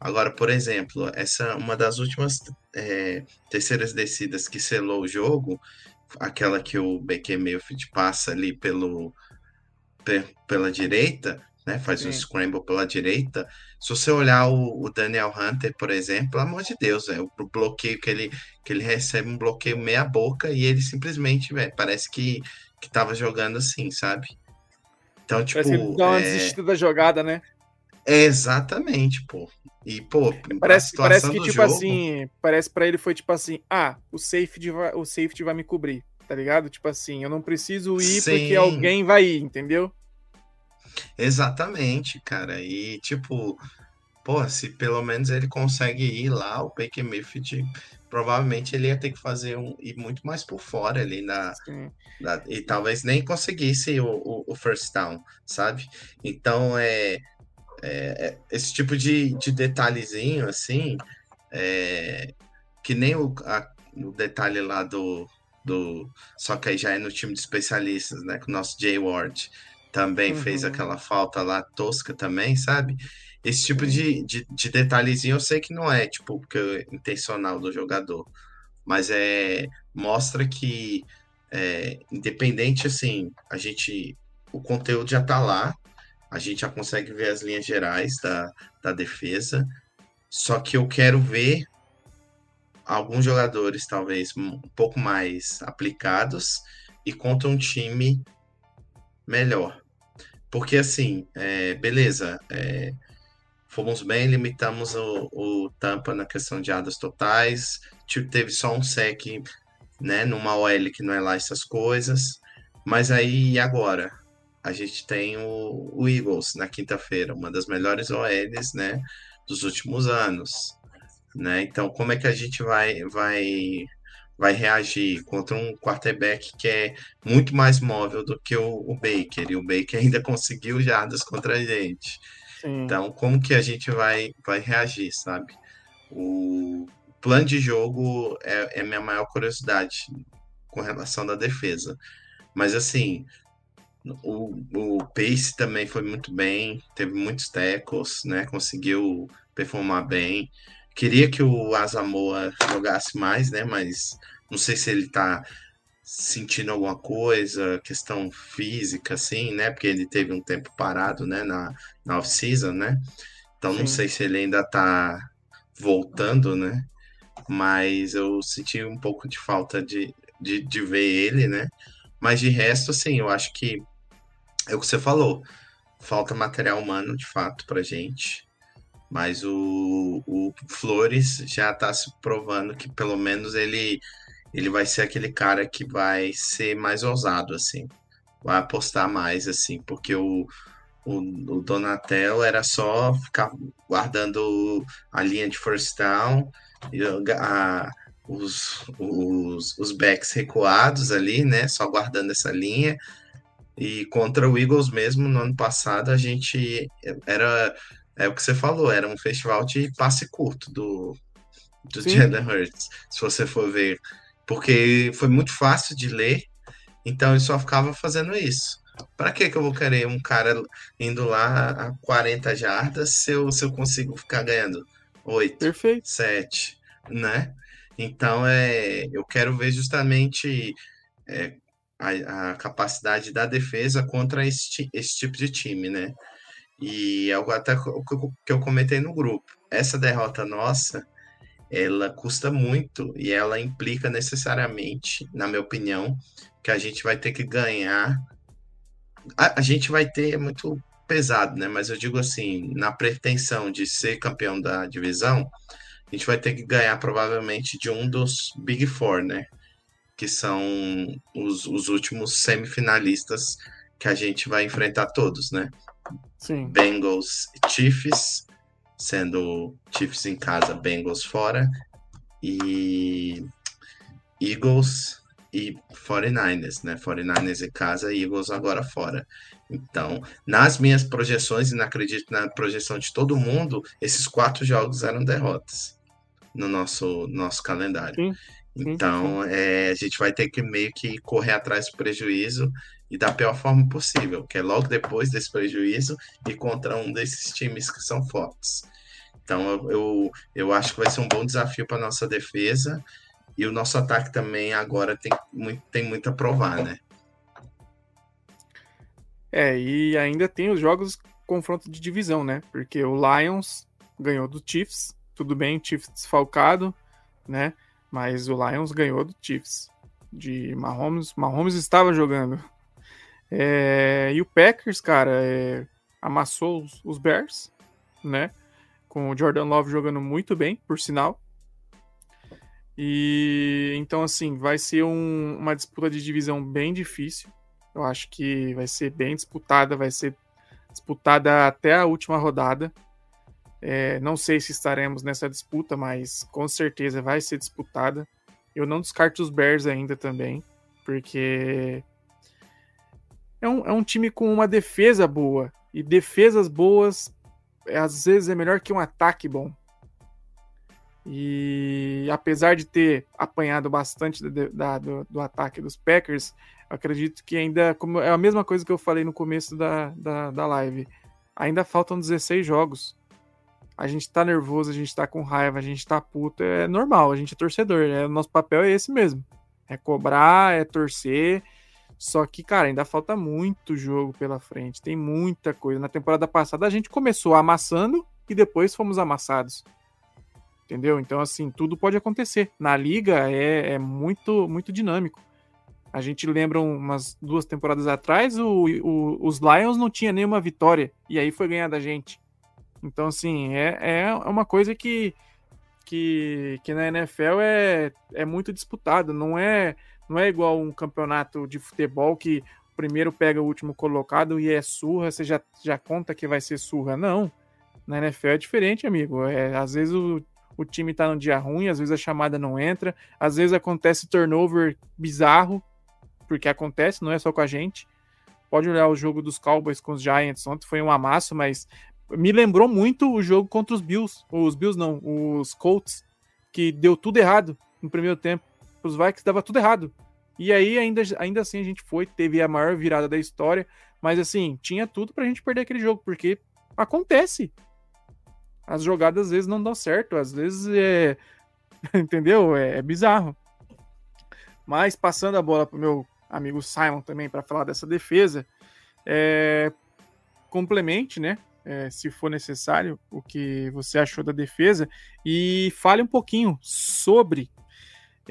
Agora, por exemplo, essa uma das últimas é, terceiras descidas que selou o jogo, aquela que o Baker Mayfield passa ali pelo pela direita, né? Faz Sim. um scramble pela direita. Se você olhar o, o, Daniel Hunter, por exemplo, pelo amor de Deus, é, o bloqueio que ele, que ele recebe um bloqueio meia boca e ele simplesmente, véio, parece que, que tava jogando assim, sabe? Então, tipo. Parece que dá uma é... desistida da jogada, né? É, exatamente, pô. E, pô, parece, parece que, tipo jogo... assim, parece para ele foi tipo assim: ah, o safety, vai, o safety vai me cobrir, tá ligado? Tipo assim, eu não preciso ir Sim. porque alguém vai ir, entendeu? Exatamente, cara. E tipo, pô, se pelo menos ele consegue ir lá, o Baker Mayfield provavelmente ele ia ter que fazer um ir muito mais por fora ali na, na e talvez nem conseguisse o, o, o, first down, sabe? Então é, é, é esse tipo de, de detalhezinho assim é, que nem o, a, o detalhe lá do, do. Só que aí já é no time de especialistas, né? Com o nosso Jay Ward também uhum. fez aquela falta lá tosca também, sabe? Esse tipo de, de, de, detalhezinho eu sei que não é, tipo, porque é intencional do jogador. Mas é. Mostra que, é, independente, assim, a gente. O conteúdo já tá lá, a gente já consegue ver as linhas gerais da, da defesa. Só que eu quero ver alguns jogadores, talvez, um pouco mais aplicados e contra um time melhor. Porque, assim, é, beleza, é, fomos bem, limitamos o, o Tampa na questão de adas totais, teve só um sec, né, numa OL que não é lá essas coisas, mas aí, agora? A gente tem o, o Eagles na quinta-feira, uma das melhores OLs, né, dos últimos anos, né, então como é que a gente vai, vai vai reagir contra um quarterback que é muito mais móvel do que o, o Baker, e o Baker ainda conseguiu jardas contra a gente. Então, como que a gente vai, vai reagir, sabe? O plano de jogo é, é minha maior curiosidade com relação da defesa. Mas, assim, o, o Pace também foi muito bem, teve muitos tackles, né? Conseguiu performar bem. Queria que o Asamoah jogasse mais, né? Mas não sei se ele tá sentindo alguma coisa, questão física, assim, né? Porque ele teve um tempo parado, né? Na, na off-season, né? Então Sim. não sei se ele ainda tá voltando, né? Mas eu senti um pouco de falta de, de, de ver ele, né? Mas de resto, assim, eu acho que é o que você falou. Falta material humano, de fato, pra gente. Mas o, o Flores já está se provando que pelo menos ele, ele vai ser aquele cara que vai ser mais ousado, assim. Vai apostar mais, assim, porque o, o, o Donatello era só ficar guardando a linha de first down, a, os, os, os backs recuados ali, né? Só guardando essa linha. E contra o Eagles mesmo, no ano passado, a gente era é o que você falou, era um festival de passe curto do, do Jalen Hurts, se você for ver. Porque foi muito fácil de ler, então ele só ficava fazendo isso. Para que, que eu vou querer um cara indo lá a 40 jardas se eu, se eu consigo ficar ganhando 8, Perfeito. 7, né? Então é, eu quero ver justamente é, a, a, capacidade da defesa contra esse, esse tipo de time, né? E algo até que eu comentei no grupo. Essa derrota nossa, ela custa muito e ela implica necessariamente, na minha opinião, que a gente vai ter que ganhar. A, a gente vai ter é muito pesado, né? Mas eu digo assim, na pretensão de ser campeão da divisão, a gente vai ter que ganhar provavelmente de um dos Big Four, né? Que são os, os últimos semifinalistas que a gente vai enfrentar todos, né? Sim. Bengals e Chiefs, sendo Chiefs em casa, Bengals fora, e Eagles e 49ers, né? 49ers em casa e Eagles agora fora. Então, nas minhas projeções, e não acredito na projeção de todo mundo, esses quatro jogos eram derrotas no nosso, nosso calendário. Sim. Então, é, a gente vai ter que meio que correr atrás do prejuízo e da pior forma possível, que é logo depois desse prejuízo e contra um desses times que são fortes. Então, eu, eu acho que vai ser um bom desafio para nossa defesa e o nosso ataque também agora tem muito, tem muito a provar, né? É, e ainda tem os jogos confronto de divisão, né? Porque o Lions ganhou do Chiefs, tudo bem, Chiefs desfalcado, né? Mas o Lions ganhou do Chiefs. De Mahomes. Mahomes estava jogando. É, e o Packers, cara, é, amassou os, os, Bears, né? Com o Jordan Love jogando muito bem, por sinal. E então, assim, vai ser um, uma disputa de divisão bem difícil. Eu acho que vai ser bem disputada, vai ser disputada até a última rodada. É, não sei se estaremos nessa disputa, mas com certeza vai ser disputada. Eu não descarto os Bears ainda também, porque é um, é um time com uma defesa boa. E defesas boas, é, às vezes, é melhor que um ataque bom. E apesar de ter apanhado bastante da, do, do, ataque dos Packers, acredito que ainda, como é a mesma coisa que eu falei no começo da, da, da live, ainda faltam 16 jogos. A gente tá nervoso, a gente tá com raiva, a gente tá puto, é normal, a gente é torcedor, né? O nosso papel é esse mesmo. É cobrar, é torcer. Só que, cara, ainda falta muito jogo pela frente, tem muita coisa. Na temporada passada a gente começou amassando e depois fomos amassados. Entendeu? Então, assim, tudo pode acontecer. Na liga é, é muito, muito dinâmico. A gente lembra umas duas temporadas atrás, o, o, os Lions não tinha nenhuma vitória, e aí foi ganhar da gente. Então, assim, é, é uma coisa que, que, que na NFL é, é muito disputado. Não é, não é igual um campeonato de futebol que o primeiro pega o último colocado e é surra, você já, já conta que vai ser surra. Não. Na NFL é diferente, amigo. É, às vezes o, o time tá num dia ruim, às vezes a chamada não entra, às vezes acontece turnover bizarro, porque acontece, não é só com a gente. Pode olhar o jogo dos Cowboys com os Giants, ontem foi um amasso, mas me lembrou muito o jogo contra os Bills. Os Bills não, os Colts, que deu tudo errado no primeiro tempo. Os Vikings dava tudo errado. E aí, ainda, ainda assim, a gente foi, teve a maior virada da história. Mas assim, tinha tudo pra gente perder aquele jogo, porque acontece. As jogadas às vezes não dão certo, às vezes é. Entendeu? É, é bizarro. Mas passando a bola pro meu amigo Simon também para falar dessa defesa, é... complemente, né? é, se for necessário, o que você achou da defesa e fale um pouquinho sobre,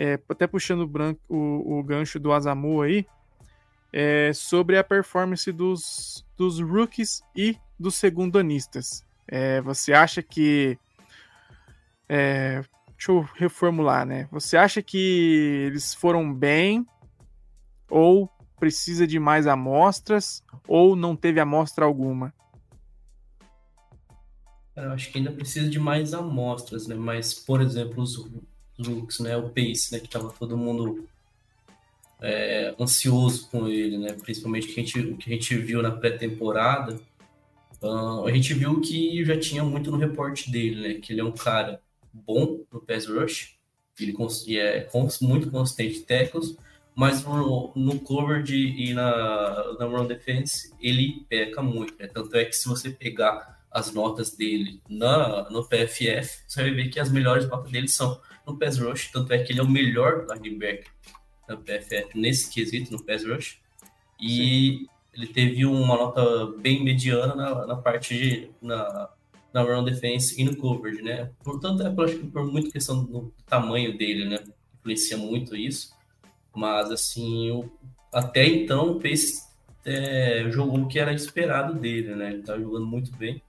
é, até puxando o, branco, o, o, gancho do Azamu aí, é, sobre a performance dos, dos rookies e dos segundanistas. É, você acha que. É, deixa eu reformular, né? Você acha que eles foram bem ou precisa de mais amostras ou não teve amostra alguma? Eu acho que ainda precisa de mais amostras, né? Mas, por exemplo, os looks, né? O Pace, né? Que tava todo mundo é, ansioso com ele, né? Principalmente o que a gente, que a gente viu na pré-temporada. Uh, a gente viu que já tinha muito no reporte dele, né? Que ele é um cara bom no pass rush, ele é muito consistente em tackles, mas no, no cover de, e na, na run defense ele peca muito, né? Tanto é que se você pegar as notas dele na, no PFF, você vai ver que as melhores notas dele são no pass rush, tanto é que ele é o melhor linebacker no PFF nesse quesito, no pass rush, e Sim. ele teve uma nota bem mediana na, na parte de, na, na run defense e no coverage, né? Portanto, é, acho que por muita questão do tamanho dele, né? Influencia muito isso, mas assim, o, até então o Pace é, jogou o que era esperado dele, né? Ele tá jogando muito bem.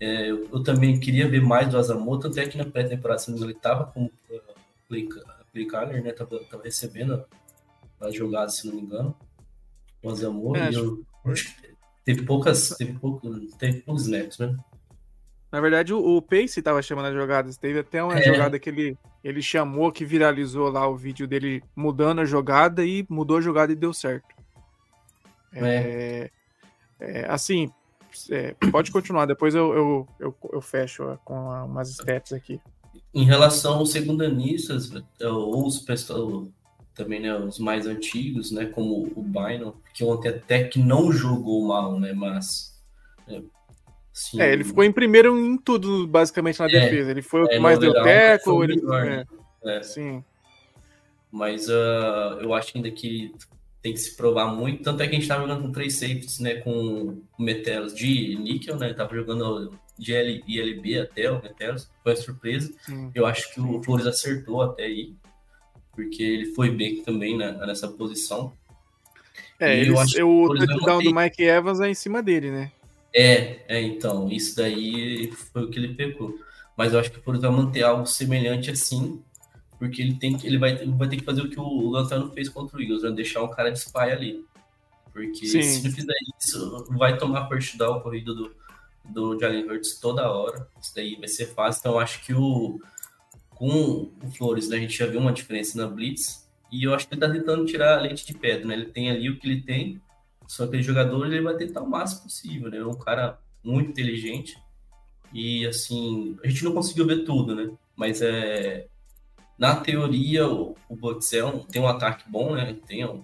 É, eu, eu, também queria ver mais do Azamoto, até que na pré-temporada ele estava com uh, play, play caller, né? Tava, tava, recebendo as jogadas, se não me engano. O Azamoto. É, eu, teve poucas. Teve, pouco, teve poucos snaps, né? Na verdade, o, o Pace estava chamando as jogadas. Teve até uma é. jogada que ele, ele chamou, que viralizou lá o vídeo dele mudando a jogada e mudou a jogada e deu certo. É. é, é assim, é, pode continuar, depois eu, eu, eu, eu fecho com umas stats aqui. Em relação aos segundanistas, é, ou os também né, os mais antigos, né, como o Bynum, que ontem até que não jogou mal, né, mas... É, assim, é ele ficou em primeiro em tudo, basicamente, na é, defesa. Ele foi o que mais deu teco. Ele... Melhor, né? É. Sim. Mas uh, eu acho ainda que tem que se provar muito. Tanto é que a gente estava jogando com três safeties, né? Com o Metelos de níquel, né? Tava jogando de L, ILB até o Metelos. Foi surpresa. Sim. Eu acho que o Flores acertou até aí. Porque ele foi bem também né, nessa posição. É, eles, eu acho que o touchdown do Mike Evans é em cima dele, né? É, é, então, isso daí foi o que ele pegou. Mas eu acho que o Flores vai manter algo semelhante assim, porque ele tem ele vai, vai ter que fazer o que o Lanterno fez contra o Eagles, né? deixar um cara de spy ali. Porque Sim. se não fizer isso, vai tomar first down corrido do, do Jalen Hurts toda hora. Isso daí vai ser fácil. Então, acho que o com o Flores, né, a gente já viu uma diferença na Blitz. E eu acho que ele tá tentando tirar a leite de pedra, né? Ele tem ali o que ele tem, só que o jogador ele vai tentar o máximo possível, né? É um cara muito inteligente. E assim, a gente não conseguiu ver tudo, né? Mas é. Na teoria, o, o Bucks é um, tem um ataque bom, né? Tem um,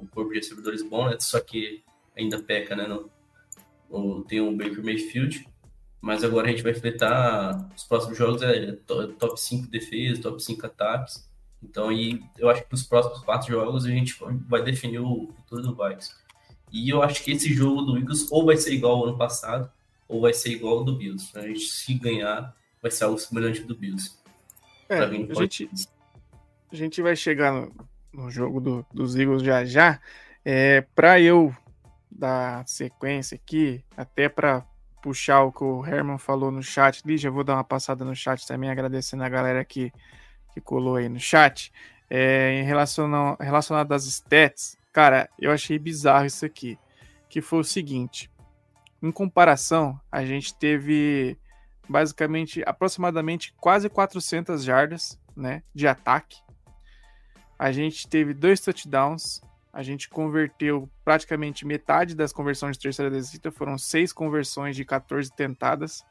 um corpo de recebedores bom, né? Só que ainda peca, né? No, no, tem um Baker Mayfield. Mas agora a gente vai enfrentar os próximos jogos é top 5 defesa, top 5 ataques. Então, aí, eu acho que nos próximos quatro jogos a gente vai definir o futuro do Vikings. E eu acho que esse jogo do Eagles ou vai ser igual ao ano passado, ou vai ser igual ao do Bills. A gente, se ganhar, vai ser algo semelhante do Bills. É, a, gente, a gente vai chegar no, no jogo do, dos Eagles já já. É, para eu dar sequência aqui, até para puxar o que o Herman falou no chat ali, já vou dar uma passada no chat também, agradecendo a galera que que colou aí no chat, é, em relação relacionado às stats, cara, eu achei bizarro isso aqui, que foi o seguinte, em comparação, a gente teve basicamente aproximadamente quase 400 jardas, né, de ataque. A gente teve dois touchdowns, a gente converteu praticamente metade das conversões de terceira descida, foram seis conversões de 14 tentadas.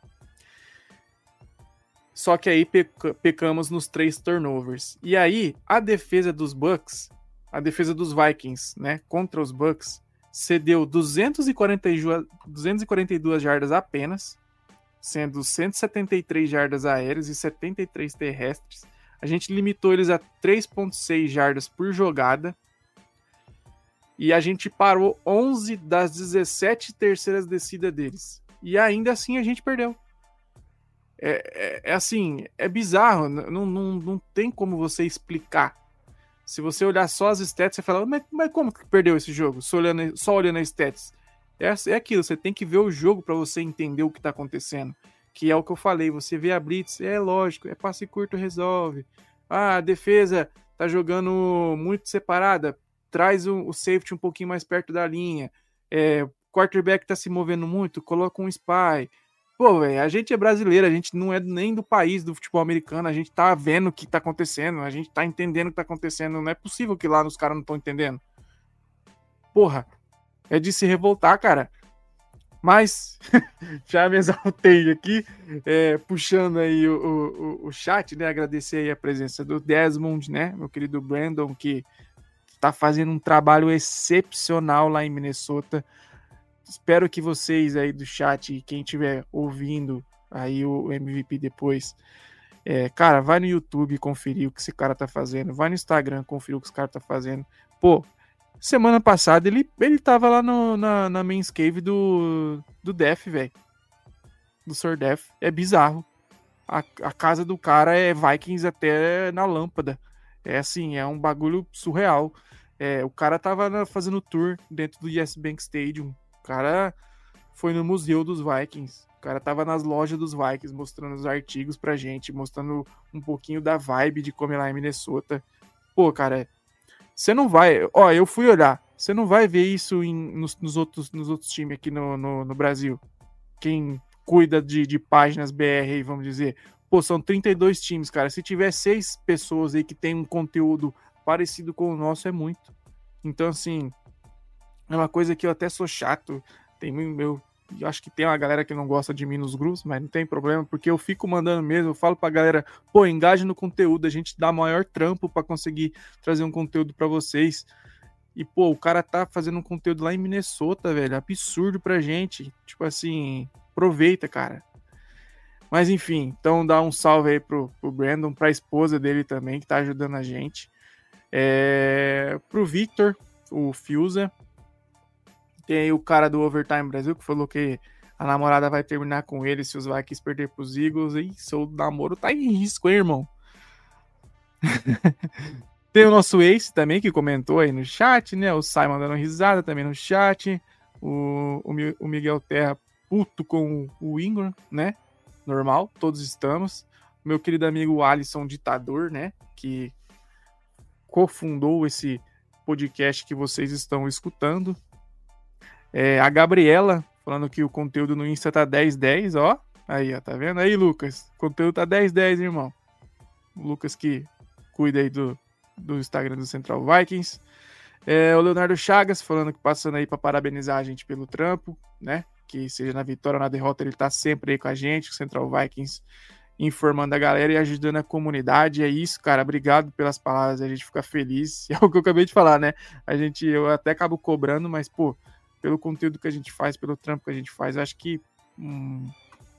Só que aí pecamos nos três turnovers. E aí, a defesa dos Bucks, a defesa dos Vikings, né, contra os Bucks, cedeu 242, 242 jardas apenas, sendo 173 jardas aéreas e 73 terrestres. A gente limitou eles a 3.6 jardas por jogada. E a gente parou 11 das 17 terceiras descidas deles. E ainda assim a gente perdeu. É, é, é, assim, é bizarro, não, não, não tem como você explicar. Se você olhar só as stats, você fala, mas, mas como que perdeu esse jogo? Só olhando, só olhando as stats. É, é aquilo, você tem que ver o jogo para você entender o que tá acontecendo. Que é o que eu falei, você vê a Blitz, é lógico, é passe curto, resolve. Ah, a defesa tá jogando muito separada, traz o, o safety um pouquinho mais perto da linha. É, quarterback tá se movendo muito, coloca um spy. Pô, véio, a gente é brasileiro, a gente não é nem do país do futebol americano, a gente tá vendo o que tá acontecendo, a gente tá entendendo o que tá acontecendo. Não é possível que lá os caras não estão entendendo. Porra, é de se revoltar, cara. Mas já me exaltei aqui, é, puxando aí o, o, o, chat, né? Agradecer aí a presença do Desmond, né? Meu querido Brandon, que tá fazendo um trabalho excepcional lá em Minnesota espero que vocês aí do chat quem estiver ouvindo aí o MVP depois, é, cara, vai no YouTube conferir o que esse cara tá fazendo, vai no Instagram conferir o que esse cara tá fazendo. Pô, semana passada ele, ele tava lá no, na, na main cave do, do Def, velho. Do Sir Def. É bizarro. A, a casa do cara é Vikings até na lâmpada. É assim, é um bagulho surreal. É, o cara tava fazendo tour dentro do Yes Bank Stadium o cara foi no museu dos Vikings. O cara tava nas lojas dos Vikings mostrando os artigos pra gente, mostrando um pouquinho da vibe de como é lá em Minnesota. Pô, cara, você não vai. Ó, eu fui olhar. Você não vai ver isso em, nos, nos, outros, nos outros times aqui no, no, no Brasil. Quem cuida de, de páginas BR, vamos dizer. Pô, são 32 times, cara. Se tiver seis pessoas aí que tem um conteúdo parecido com o nosso, é muito. Então, assim, é uma coisa que eu até sou chato. Tem meu. Eu acho que tem uma galera que não gosta de mim nos grupos, mas não tem problema, porque eu fico mandando mesmo. Eu falo pra galera, pô, engaje no conteúdo, a gente dá maior trampo para conseguir trazer um conteúdo para vocês. E, pô, o cara tá fazendo um conteúdo lá em Minnesota, velho. Absurdo pra gente. Tipo assim, aproveita, cara. Mas enfim, então dá um salve aí pro, pro Brandon, pra esposa dele também, que tá ajudando a gente. É, pro Victor, o Fusa, tem aí o cara do Overtime Brasil que falou que a namorada vai terminar com ele se os Vikings perder pros Eagles. E seu namoro tá em risco, hein, irmão? Tem o nosso Ace também que comentou aí no chat, né? O Simon dando risada também no chat. O, o, Miguel Terra puto com o Ingram, né? Normal, todos estamos. Meu querido amigo Alisson Ditador, né? Que cofundou esse podcast que vocês estão escutando. É, a Gabriela falando que o conteúdo no Insta tá 1010, ó. Aí, ó, tá vendo? Aí, Lucas. O conteúdo tá 1010, irmão. O Lucas que cuida aí do, do Instagram do Central Vikings. É, o Leonardo Chagas falando que passando aí para parabenizar a gente pelo trampo, né? Que seja na vitória ou na derrota, ele tá sempre aí com a gente. O Central Vikings informando a galera e ajudando a comunidade. É isso, cara. Obrigado pelas palavras. A gente fica feliz. É o que eu acabei de falar, né? A gente, eu até acabo cobrando, mas, pô, pelo conteúdo que a gente faz, pelo trampo que a gente faz, acho que um,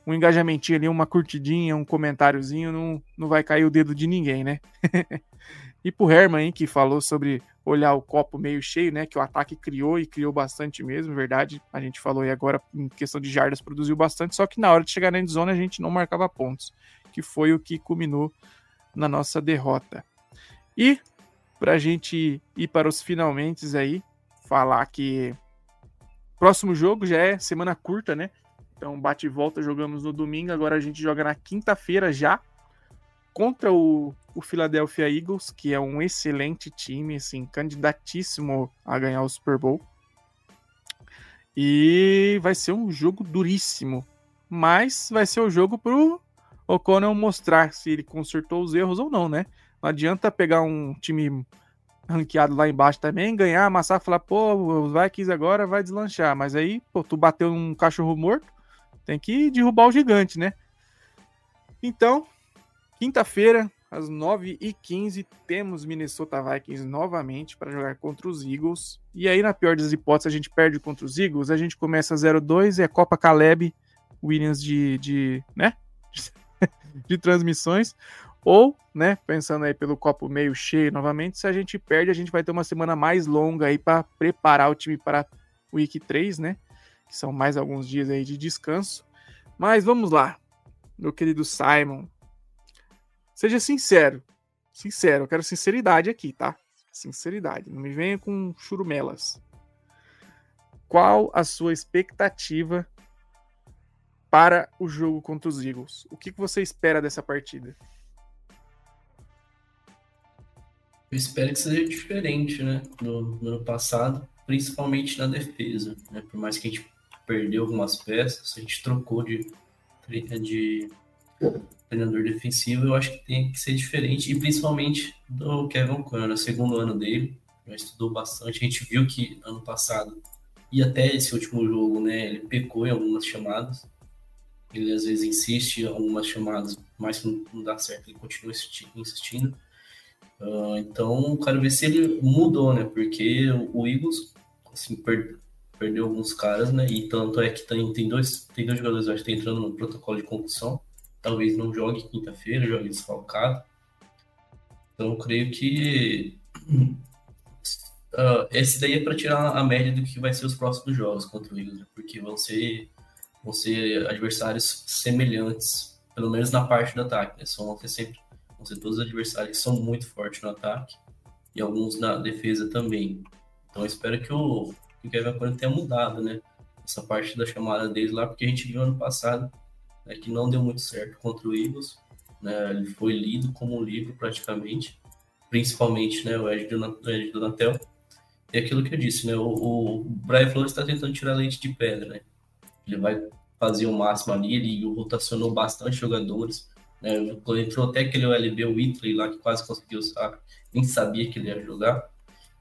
um engajamentinho ali, uma curtidinha, um comentáriozinho, não, não vai cair o dedo de ninguém, né? e pro Herman, hein, que falou sobre olhar o copo meio cheio, né? Que o ataque criou e criou bastante mesmo, verdade. A gente falou aí agora, em questão de jardas, produziu bastante, só que na hora de chegar na endzone a gente não marcava pontos, que foi o que culminou na nossa derrota. E pra gente ir para os finalmente aí, falar que próximo jogo já é semana curta, né? Então, bate e volta, jogamos no domingo. Agora a gente joga na quinta-feira já contra o, o Philadelphia Eagles, que é um excelente time, assim, candidatíssimo a ganhar o Super Bowl. E vai ser um jogo duríssimo. Mas vai ser o jogo pro O'Connell mostrar se ele consertou os erros ou não, né? Não adianta pegar um time ranqueado lá embaixo também, ganhar, amassar, falar, pô, os Vikings agora vai deslanchar. Mas aí, pô, tu bateu um cachorro morto, tem que derrubar o gigante, né? Então, quinta-feira, às 9h15, temos Minnesota Vikings novamente para jogar contra os Eagles. E aí, na pior das hipóteses, a gente perde contra os Eagles, a gente começa 0-2, é Copa Caleb, Williams de, de né? de transmissões. Ou, né, pensando aí pelo copo meio cheio novamente, se a gente perde, a gente vai ter uma semana mais longa aí para preparar o time para Week 3, né? que são mais alguns dias aí de descanso. Mas vamos lá, meu querido Simon. Seja sincero. Sincero, eu quero sinceridade aqui, tá? Sinceridade. Não me venha com churumelas. Qual a sua expectativa para o jogo contra os Eagles? O que você espera dessa partida? Eu espero que seja diferente, né? No, no ano passado, principalmente na defesa. Né? Por mais que a gente perdeu algumas peças, a gente trocou de, de treinador defensivo, eu acho que tem que ser diferente, e principalmente do Kevin Conner, segundo ano dele, já estudou bastante, a gente viu que ano passado, e até esse último jogo, né, ele pecou em algumas chamadas, ele às vezes insiste em algumas chamadas, mas não, não dá certo, ele continua insistindo, uh, então quero ver se ele mudou, né, porque o Eagles, assim, per perdeu alguns caras, né? E tanto é que tem, tem, dois, tem dois jogadores que estão entrando no protocolo de concussão. Talvez não jogue quinta-feira, jogue desfalcado. Então eu creio que uh, esse daí é para tirar a média do que vai ser os próximos jogos contra o Eagles, né? porque vão ser, vão ser adversários semelhantes, pelo menos na parte do ataque. Né? São, sempre vão ser todos adversários que são muito fortes no ataque e alguns na defesa também. Então espero que o, que o Kevin Conner tenha mudado, né? Essa parte da chamada dele lá, porque a gente viu ano passado né, que não deu muito certo contra o Eagles. Né? Ele foi lido como um livro praticamente, principalmente né, o Ed Donatel. E aquilo que eu disse, né? O, o Brian Flores está tentando tirar leite de pedra, né? Ele vai fazer o máximo ali, ele rotacionou bastante jogadores. Né? Entrou até aquele LB Whitley lá que quase conseguiu sabe? nem sabia que ele ia jogar.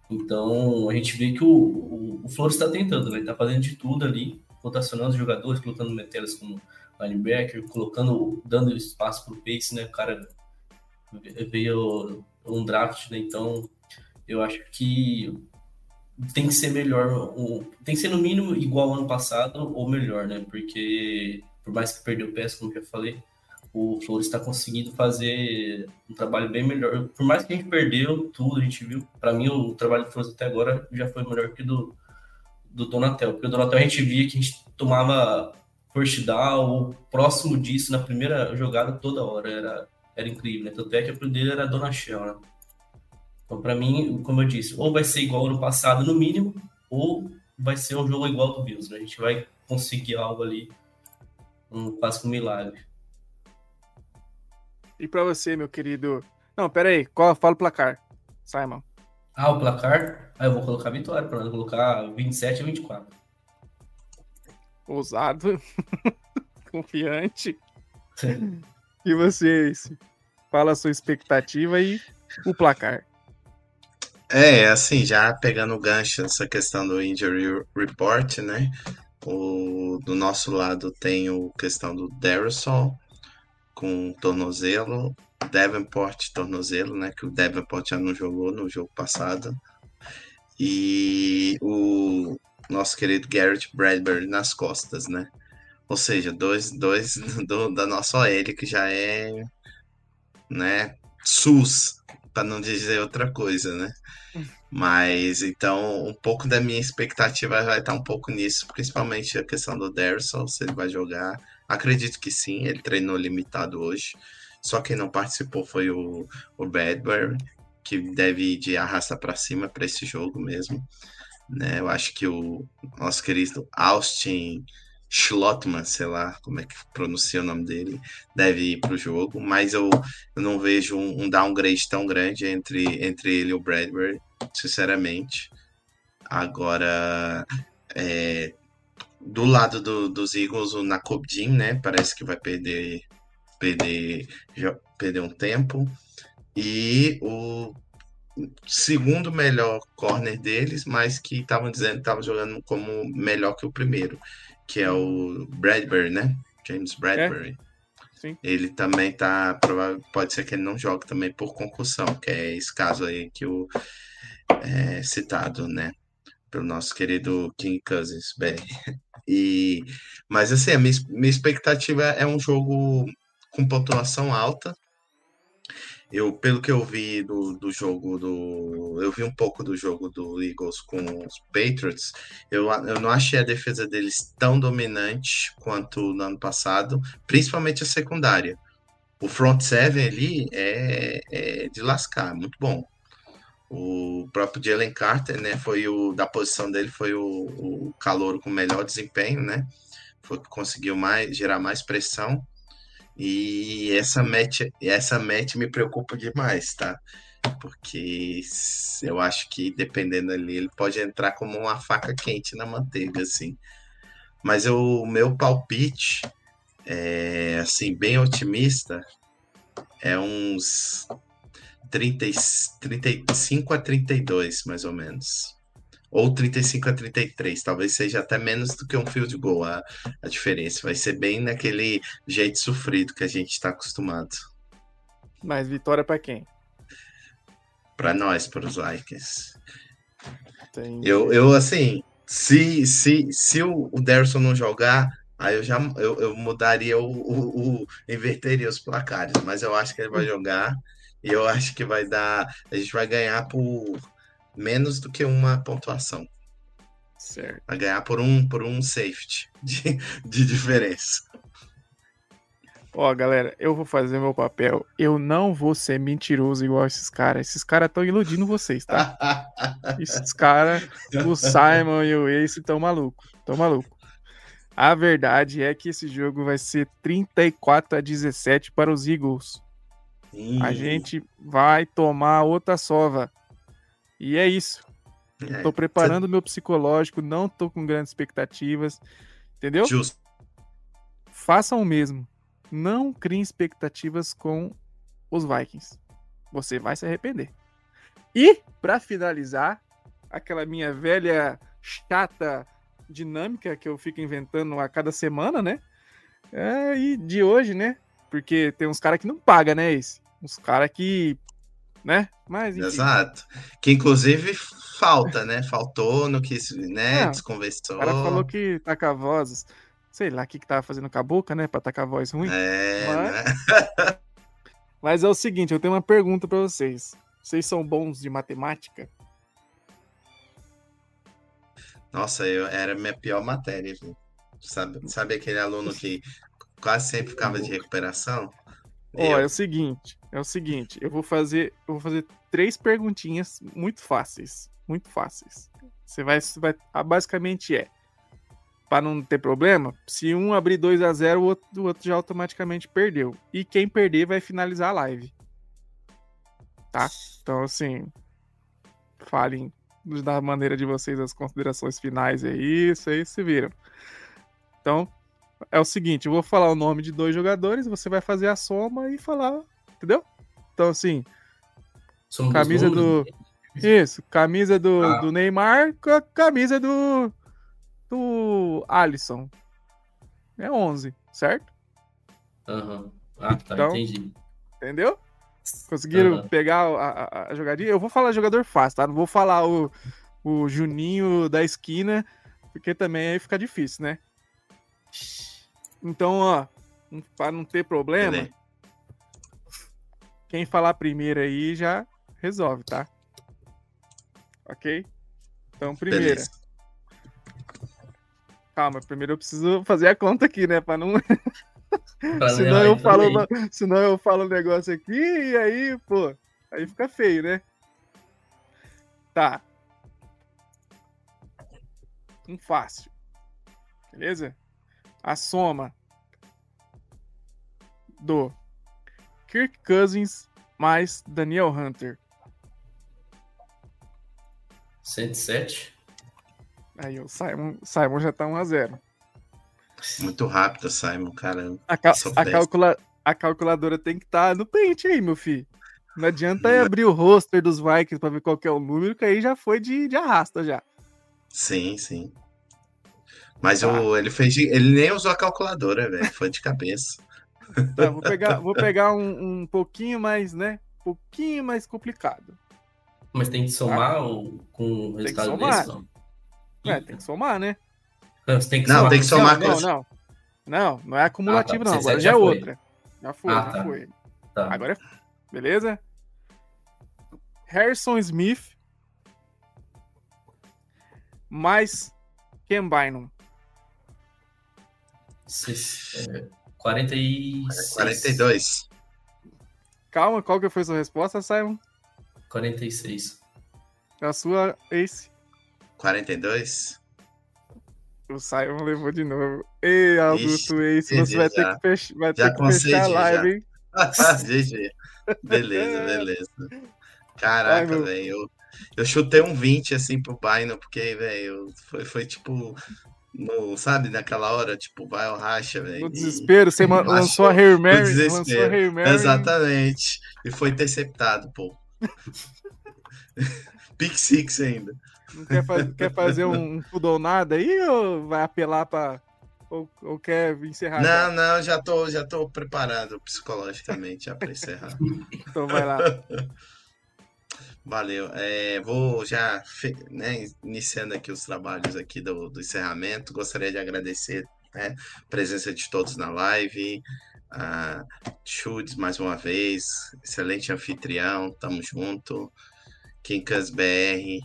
Então a gente vê que o, o, o Flores está tentando, né? Ele está fazendo de tudo ali, rotacionando os jogadores, colocando Metelas como linebacker, colocando, dando espaço para o Pace, né? O cara veio um draft, né? Então eu acho que tem que ser melhor, tem que ser no mínimo igual ao ano passado ou melhor, né? Porque por mais que perdeu peça, como já falei, o Flores está conseguindo fazer um trabalho bem melhor. Por mais que a gente perdeu tudo, a gente viu. Para mim, o trabalho do Flores até agora já foi melhor que do, do Donatel. Porque o Donatel a gente via que a gente tomava first down ou próximo disso na primeira jogada toda hora. Era, era incrível, né? Tanto é que a dele era Donachel, né? Então, para mim, como eu disse, ou vai ser igual ano passado, no mínimo, ou vai ser um jogo igual do Bills. Né? A gente vai conseguir algo ali, um, quase um milagre. E para você, meu querido. Não, pera aí. Qual, fala o placar, Simon. Ah, o placar? Ah, eu vou colocar vitória, para colocar 27 a 24. Ousado. Confiante. E você, fala a sua expectativa e o placar. É, assim, já pegando o gancho nessa questão do injury report, né? O, do nosso lado tem o questão do Darrison, com tornozelo, Davenport tornozelo, né? Que o Davenport já não jogou no jogo passado. E o nosso querido Garrett Bradbury nas costas, né? Ou seja, dois, dois do, da nossa OL que já é, né, SUS, para não dizer outra coisa, né? Mas então, um pouco da minha expectativa vai estar um pouco nisso, principalmente a questão do Derson, se ele vai jogar. Acredito que sim, ele treinou limitado hoje. Só quem não participou foi o, o Bradbury, que deve ir de arrasta para cima para esse jogo mesmo. Né? Eu acho que o nosso querido Austin Schlottman, sei lá como é que pronuncia o nome dele, deve ir para o jogo, mas eu, eu não vejo um, um, downgrade tão grande entre, entre ele e o Bradbury, sinceramente. Agora, é, do lado do, dos Eagles, o Nakobdin, né, parece que vai perder, perder, perder um tempo. E o segundo melhor corner deles, mas que estavam dizendo que estava jogando como melhor que o primeiro que é o Bradbury, né? James Bradbury. É. Ele também tá. Pode ser que ele não jogue também por concussão, que é esse caso aí que o é, citado, né? Pelo nosso querido King Cousins, bem. E, mas assim, a minha, minha expectativa é um jogo com pontuação alta, eu, pelo que eu vi do, do jogo do. Eu vi um pouco do jogo do Eagles com os Patriots. Eu, eu não achei a defesa deles tão dominante quanto no ano passado, principalmente a secundária. O front seven ali é, é de lascar, muito bom. O próprio Jalen Carter, né, foi o da posição dele foi o, o calor com melhor desempenho, né? Foi que conseguiu mais gerar mais pressão. E essa match, essa match me preocupa demais, tá? Porque eu acho que dependendo ali, ele pode entrar como uma faca quente na manteiga, assim. Mas o meu palpite, é, assim, bem otimista, é uns 30, 35 a 32, mais ou menos ou 35 a 33, talvez seja até menos do que um field goal a, a diferença. Vai ser bem naquele jeito sofrido que a gente está acostumado. Mas vitória para quem? Para nós, para os Vikings. Eu, eu, assim, se, se, se o, o Derson não jogar, aí eu já eu, eu mudaria o, o, o, inverteria os placares, mas eu acho que ele vai jogar e eu acho que vai dar, a gente vai ganhar por menos do que uma pontuação. Certo. Vai ganhar por um, por um safety de, de diferença. Ó, galera, eu vou fazer meu papel. Eu não vou ser mentiroso igual esses caras. Esses caras estão iludindo vocês, tá? esses caras, o Simon e o Ace, estão malucos. Estão malucos. A verdade é que esse jogo vai ser 34 a 17 para os Eagles. Sim. A gente vai tomar outra sova. E é isso. É, tô preparando meu psicológico, não tô com grandes expectativas. Entendeu? Justo. Façam o mesmo. Não criem expectativas com os Vikings. Você vai se arrepender. E, para finalizar, aquela minha velha chata dinâmica que eu fico inventando a cada semana, né? É, e de hoje, né? Porque tem uns caras que não pagam, né? Esse? Uns caras que né? Mas enfim. Exato. Que inclusive falta, né? Faltou no que né? É, desconversou. O cara falou que taca vozes. Sei lá o que, que tava fazendo com a boca, né? Pra tacar voz ruim. É, mas... Né? mas é o seguinte, eu tenho uma pergunta para vocês. Vocês são bons de matemática? Nossa, eu era minha pior matéria, viu? Sabe, sabe aquele aluno que quase sempre ficava de recuperação? Ó, eu... é o seguinte, é o seguinte, eu vou fazer, eu vou fazer três perguntinhas muito fáceis, muito fáceis. Você vai, vai basicamente é, para não ter problema, se um abrir 2 a 0, o outro, o outro já automaticamente perdeu. E quem perder vai finalizar a live. Tá? Então assim, falem da maneira de vocês as considerações finais é isso, aí se viram. Então, é o seguinte, eu vou falar o nome de dois jogadores, você vai fazer a soma e falar, entendeu? Então, assim, Somos camisa do... Isso, camisa do, ah. do Neymar com a camisa do, do Alisson. É 11, certo? Aham. Uhum. Ah, tá, Então- entendi. Entendeu? Conseguiram Aham. pegar a, a- a jogadinha? Eu vou falar jogador fácil, tá? Não vou falar o, o Juninho da esquina, porque também aí fica difícil, né? Então, ó, pra não ter problema, Beleza. quem falar primeiro aí já resolve, tá? Ok? Então, primeira. Beleza. Calma, primeiro eu preciso fazer a conta aqui, né? Pra não. Pra não senão, eu falo, senão eu falo um negócio aqui e aí, pô, aí fica feio, né? Tá. Um fácil. Beleza? A soma do Kirk Cousins mais Daniel Hunter. 107. Aí o Simon, Simon já tá 1x0. Muito rápido, Simon, cara. A, cal- a, calcula- a calculadora tem que estar no pente aí, meu filho. Não adianta aí abrir o roster dos Vikings pra ver qual é o número, que aí já foi de, de arrasta já. Sim, sim. Mas Tá. o, ele fez. ele nem usou a calculadora, velho. Foi de cabeça. Tá, vou pegar, vou pegar um, um pouquinho mais, né? Um pouquinho mais complicado. Mas tem que somar o, com o que resultado somar. desse, não? É, tem que somar, né? Você tem que Não, somar tem que com- somar não, com não, não. Não, não é acumulativo, Ah, tá. não. Agora 17 já é foi. outra. Já foi, Ah, já tá. foi. Tá. Agora, é- beleza? Harrison Smith mais Ken Bynum. Seis- é, 46. 42. Calma, qual que foi a sua resposta, Simon? 46. A sua Ace. 42? O Simon levou de novo. Ei, Augusto Ace, você vai ter já. que, fech... vai Já ter que fechar a live, já. hein? GG. Beleza, beleza. Caraca, velho. Eu, eu chutei um 20 assim pro Bino, porque, velho, foi, foi tipo. No, sabe, naquela hora, tipo, vai ao racha, velho. No e- desespero, você lançou a Hair Mary, desespero. lançou a Mary. Exatamente. E foi interceptado, pô. Pick Six ainda. Não quer, faz- quer fazer um, tudo ou nada aí ou vai apelar pra. Ou, ou quer encerrar? já? Não, não, já tô, já tô preparado psicologicamente já pra encerrar. Então vai lá. Valeu. É, vou já né, iniciando aqui os trabalhos aqui do, do encerramento. Gostaria de agradecer né, a presença de todos na live. A Chudes mais uma vez, excelente anfitrião, tamo junto. Quincas BR,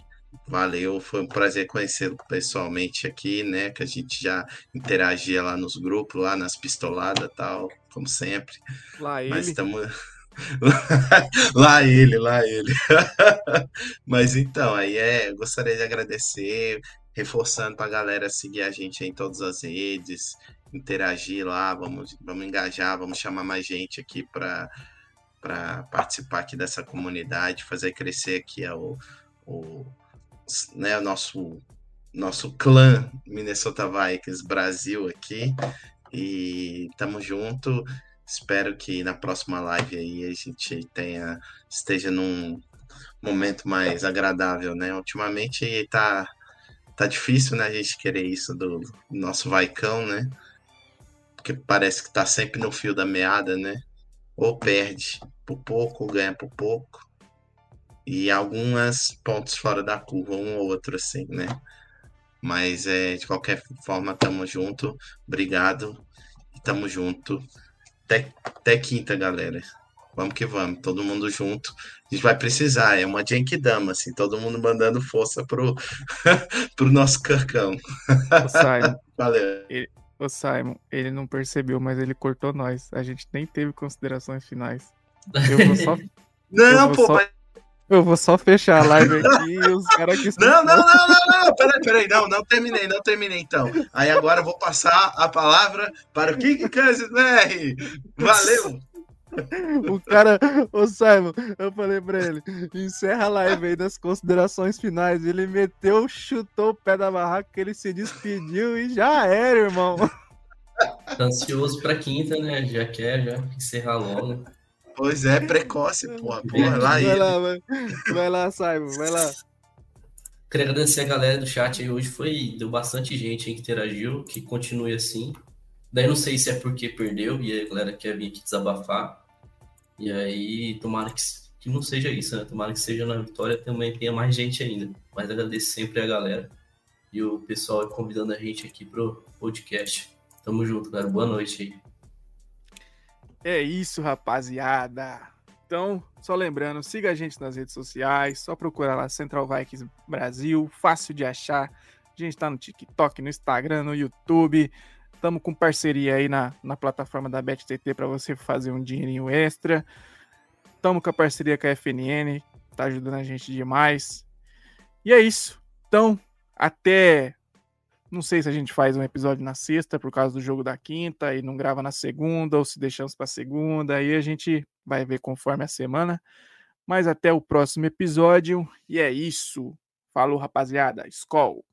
valeu, foi um prazer conhecê-lo pessoalmente aqui, né? Que a gente já interagia lá nos grupos, lá nas pistoladas tal, como sempre. Lá ele. Mas estamos. lá ele, lá ele. Mas então, aí é, gostaria de agradecer, reforçando para a galera seguir a gente em todas as redes, interagir lá, vamos, vamos engajar, vamos chamar mais gente aqui para para participar aqui dessa comunidade, fazer crescer aqui o, o, né, o nosso nosso clã Minnesota Vikings Brasil aqui. E tamo junto. Espero que na próxima live aí a gente tenha esteja num momento mais agradável, né? Ultimamente tá tá difícil, né, a gente querer isso do nosso Vaicão, né? Porque parece que tá sempre no fio da meada, né? Ou perde por pouco, ou ganha por pouco. E algumas pontos fora da curva, um ou outro assim, né? Mas é, de qualquer forma, tamo junto. Obrigado. Tamo junto. Até, até quinta, galera. Vamos que vamos, todo mundo junto. A gente vai precisar, é uma Genkidama, assim, todo mundo mandando força pro, pro nosso Kirkão. O Simon, Valeu. o Simon, ele não percebeu, mas ele cortou nós. A gente nem teve considerações finais. Eu vou só, Não, vou pô, só- mas- eu vou só fechar a live aqui e os caras que não, não, não, não, não, peraí, peraí, não, não terminei, não terminei então. Aí agora eu vou passar a palavra para o Kik Kansas BR. Valeu! O cara, ô Simon, eu falei pra ele, encerra a live aí das considerações finais. Ele meteu, chutou o pé da barraca, que ele se despediu e já era, irmão. Tá ansioso pra quinta, né? Já quer já encerrar logo. Pois é, precoce, porra, porra, lá Vai ele. lá, vai, vai lá, Simon, vai lá. Queria agradecer a galera do chat aí hoje. Foi, deu bastante gente aí que interagiu, que continue assim. Daí não sei se é porque perdeu e a galera quer vir aqui desabafar. E aí, tomara que, que não seja isso, né? Tomara que seja na vitória também tenha mais gente ainda. Mas agradeço sempre a galera e o pessoal convidando a gente aqui pro podcast. Tamo junto, cara. Boa noite aí. É isso, rapaziada. Então, só lembrando, siga a gente nas redes sociais, só procura lá Central Vikings Brasil, fácil de achar. A gente tá no TikTok, no Instagram, no YouTube. Estamos com parceria aí na, na plataforma da BetTT para você fazer um dinheirinho extra. Estamos com a parceria com a FNN, tá ajudando a gente demais. E é isso. Então, até. Não sei se a gente faz um episódio na sexta por causa do jogo da quinta e não grava na segunda, ou se deixamos para segunda. Aí a gente vai ver conforme a semana. Mas até o próximo episódio. E é isso. Falou, rapaziada. Skol!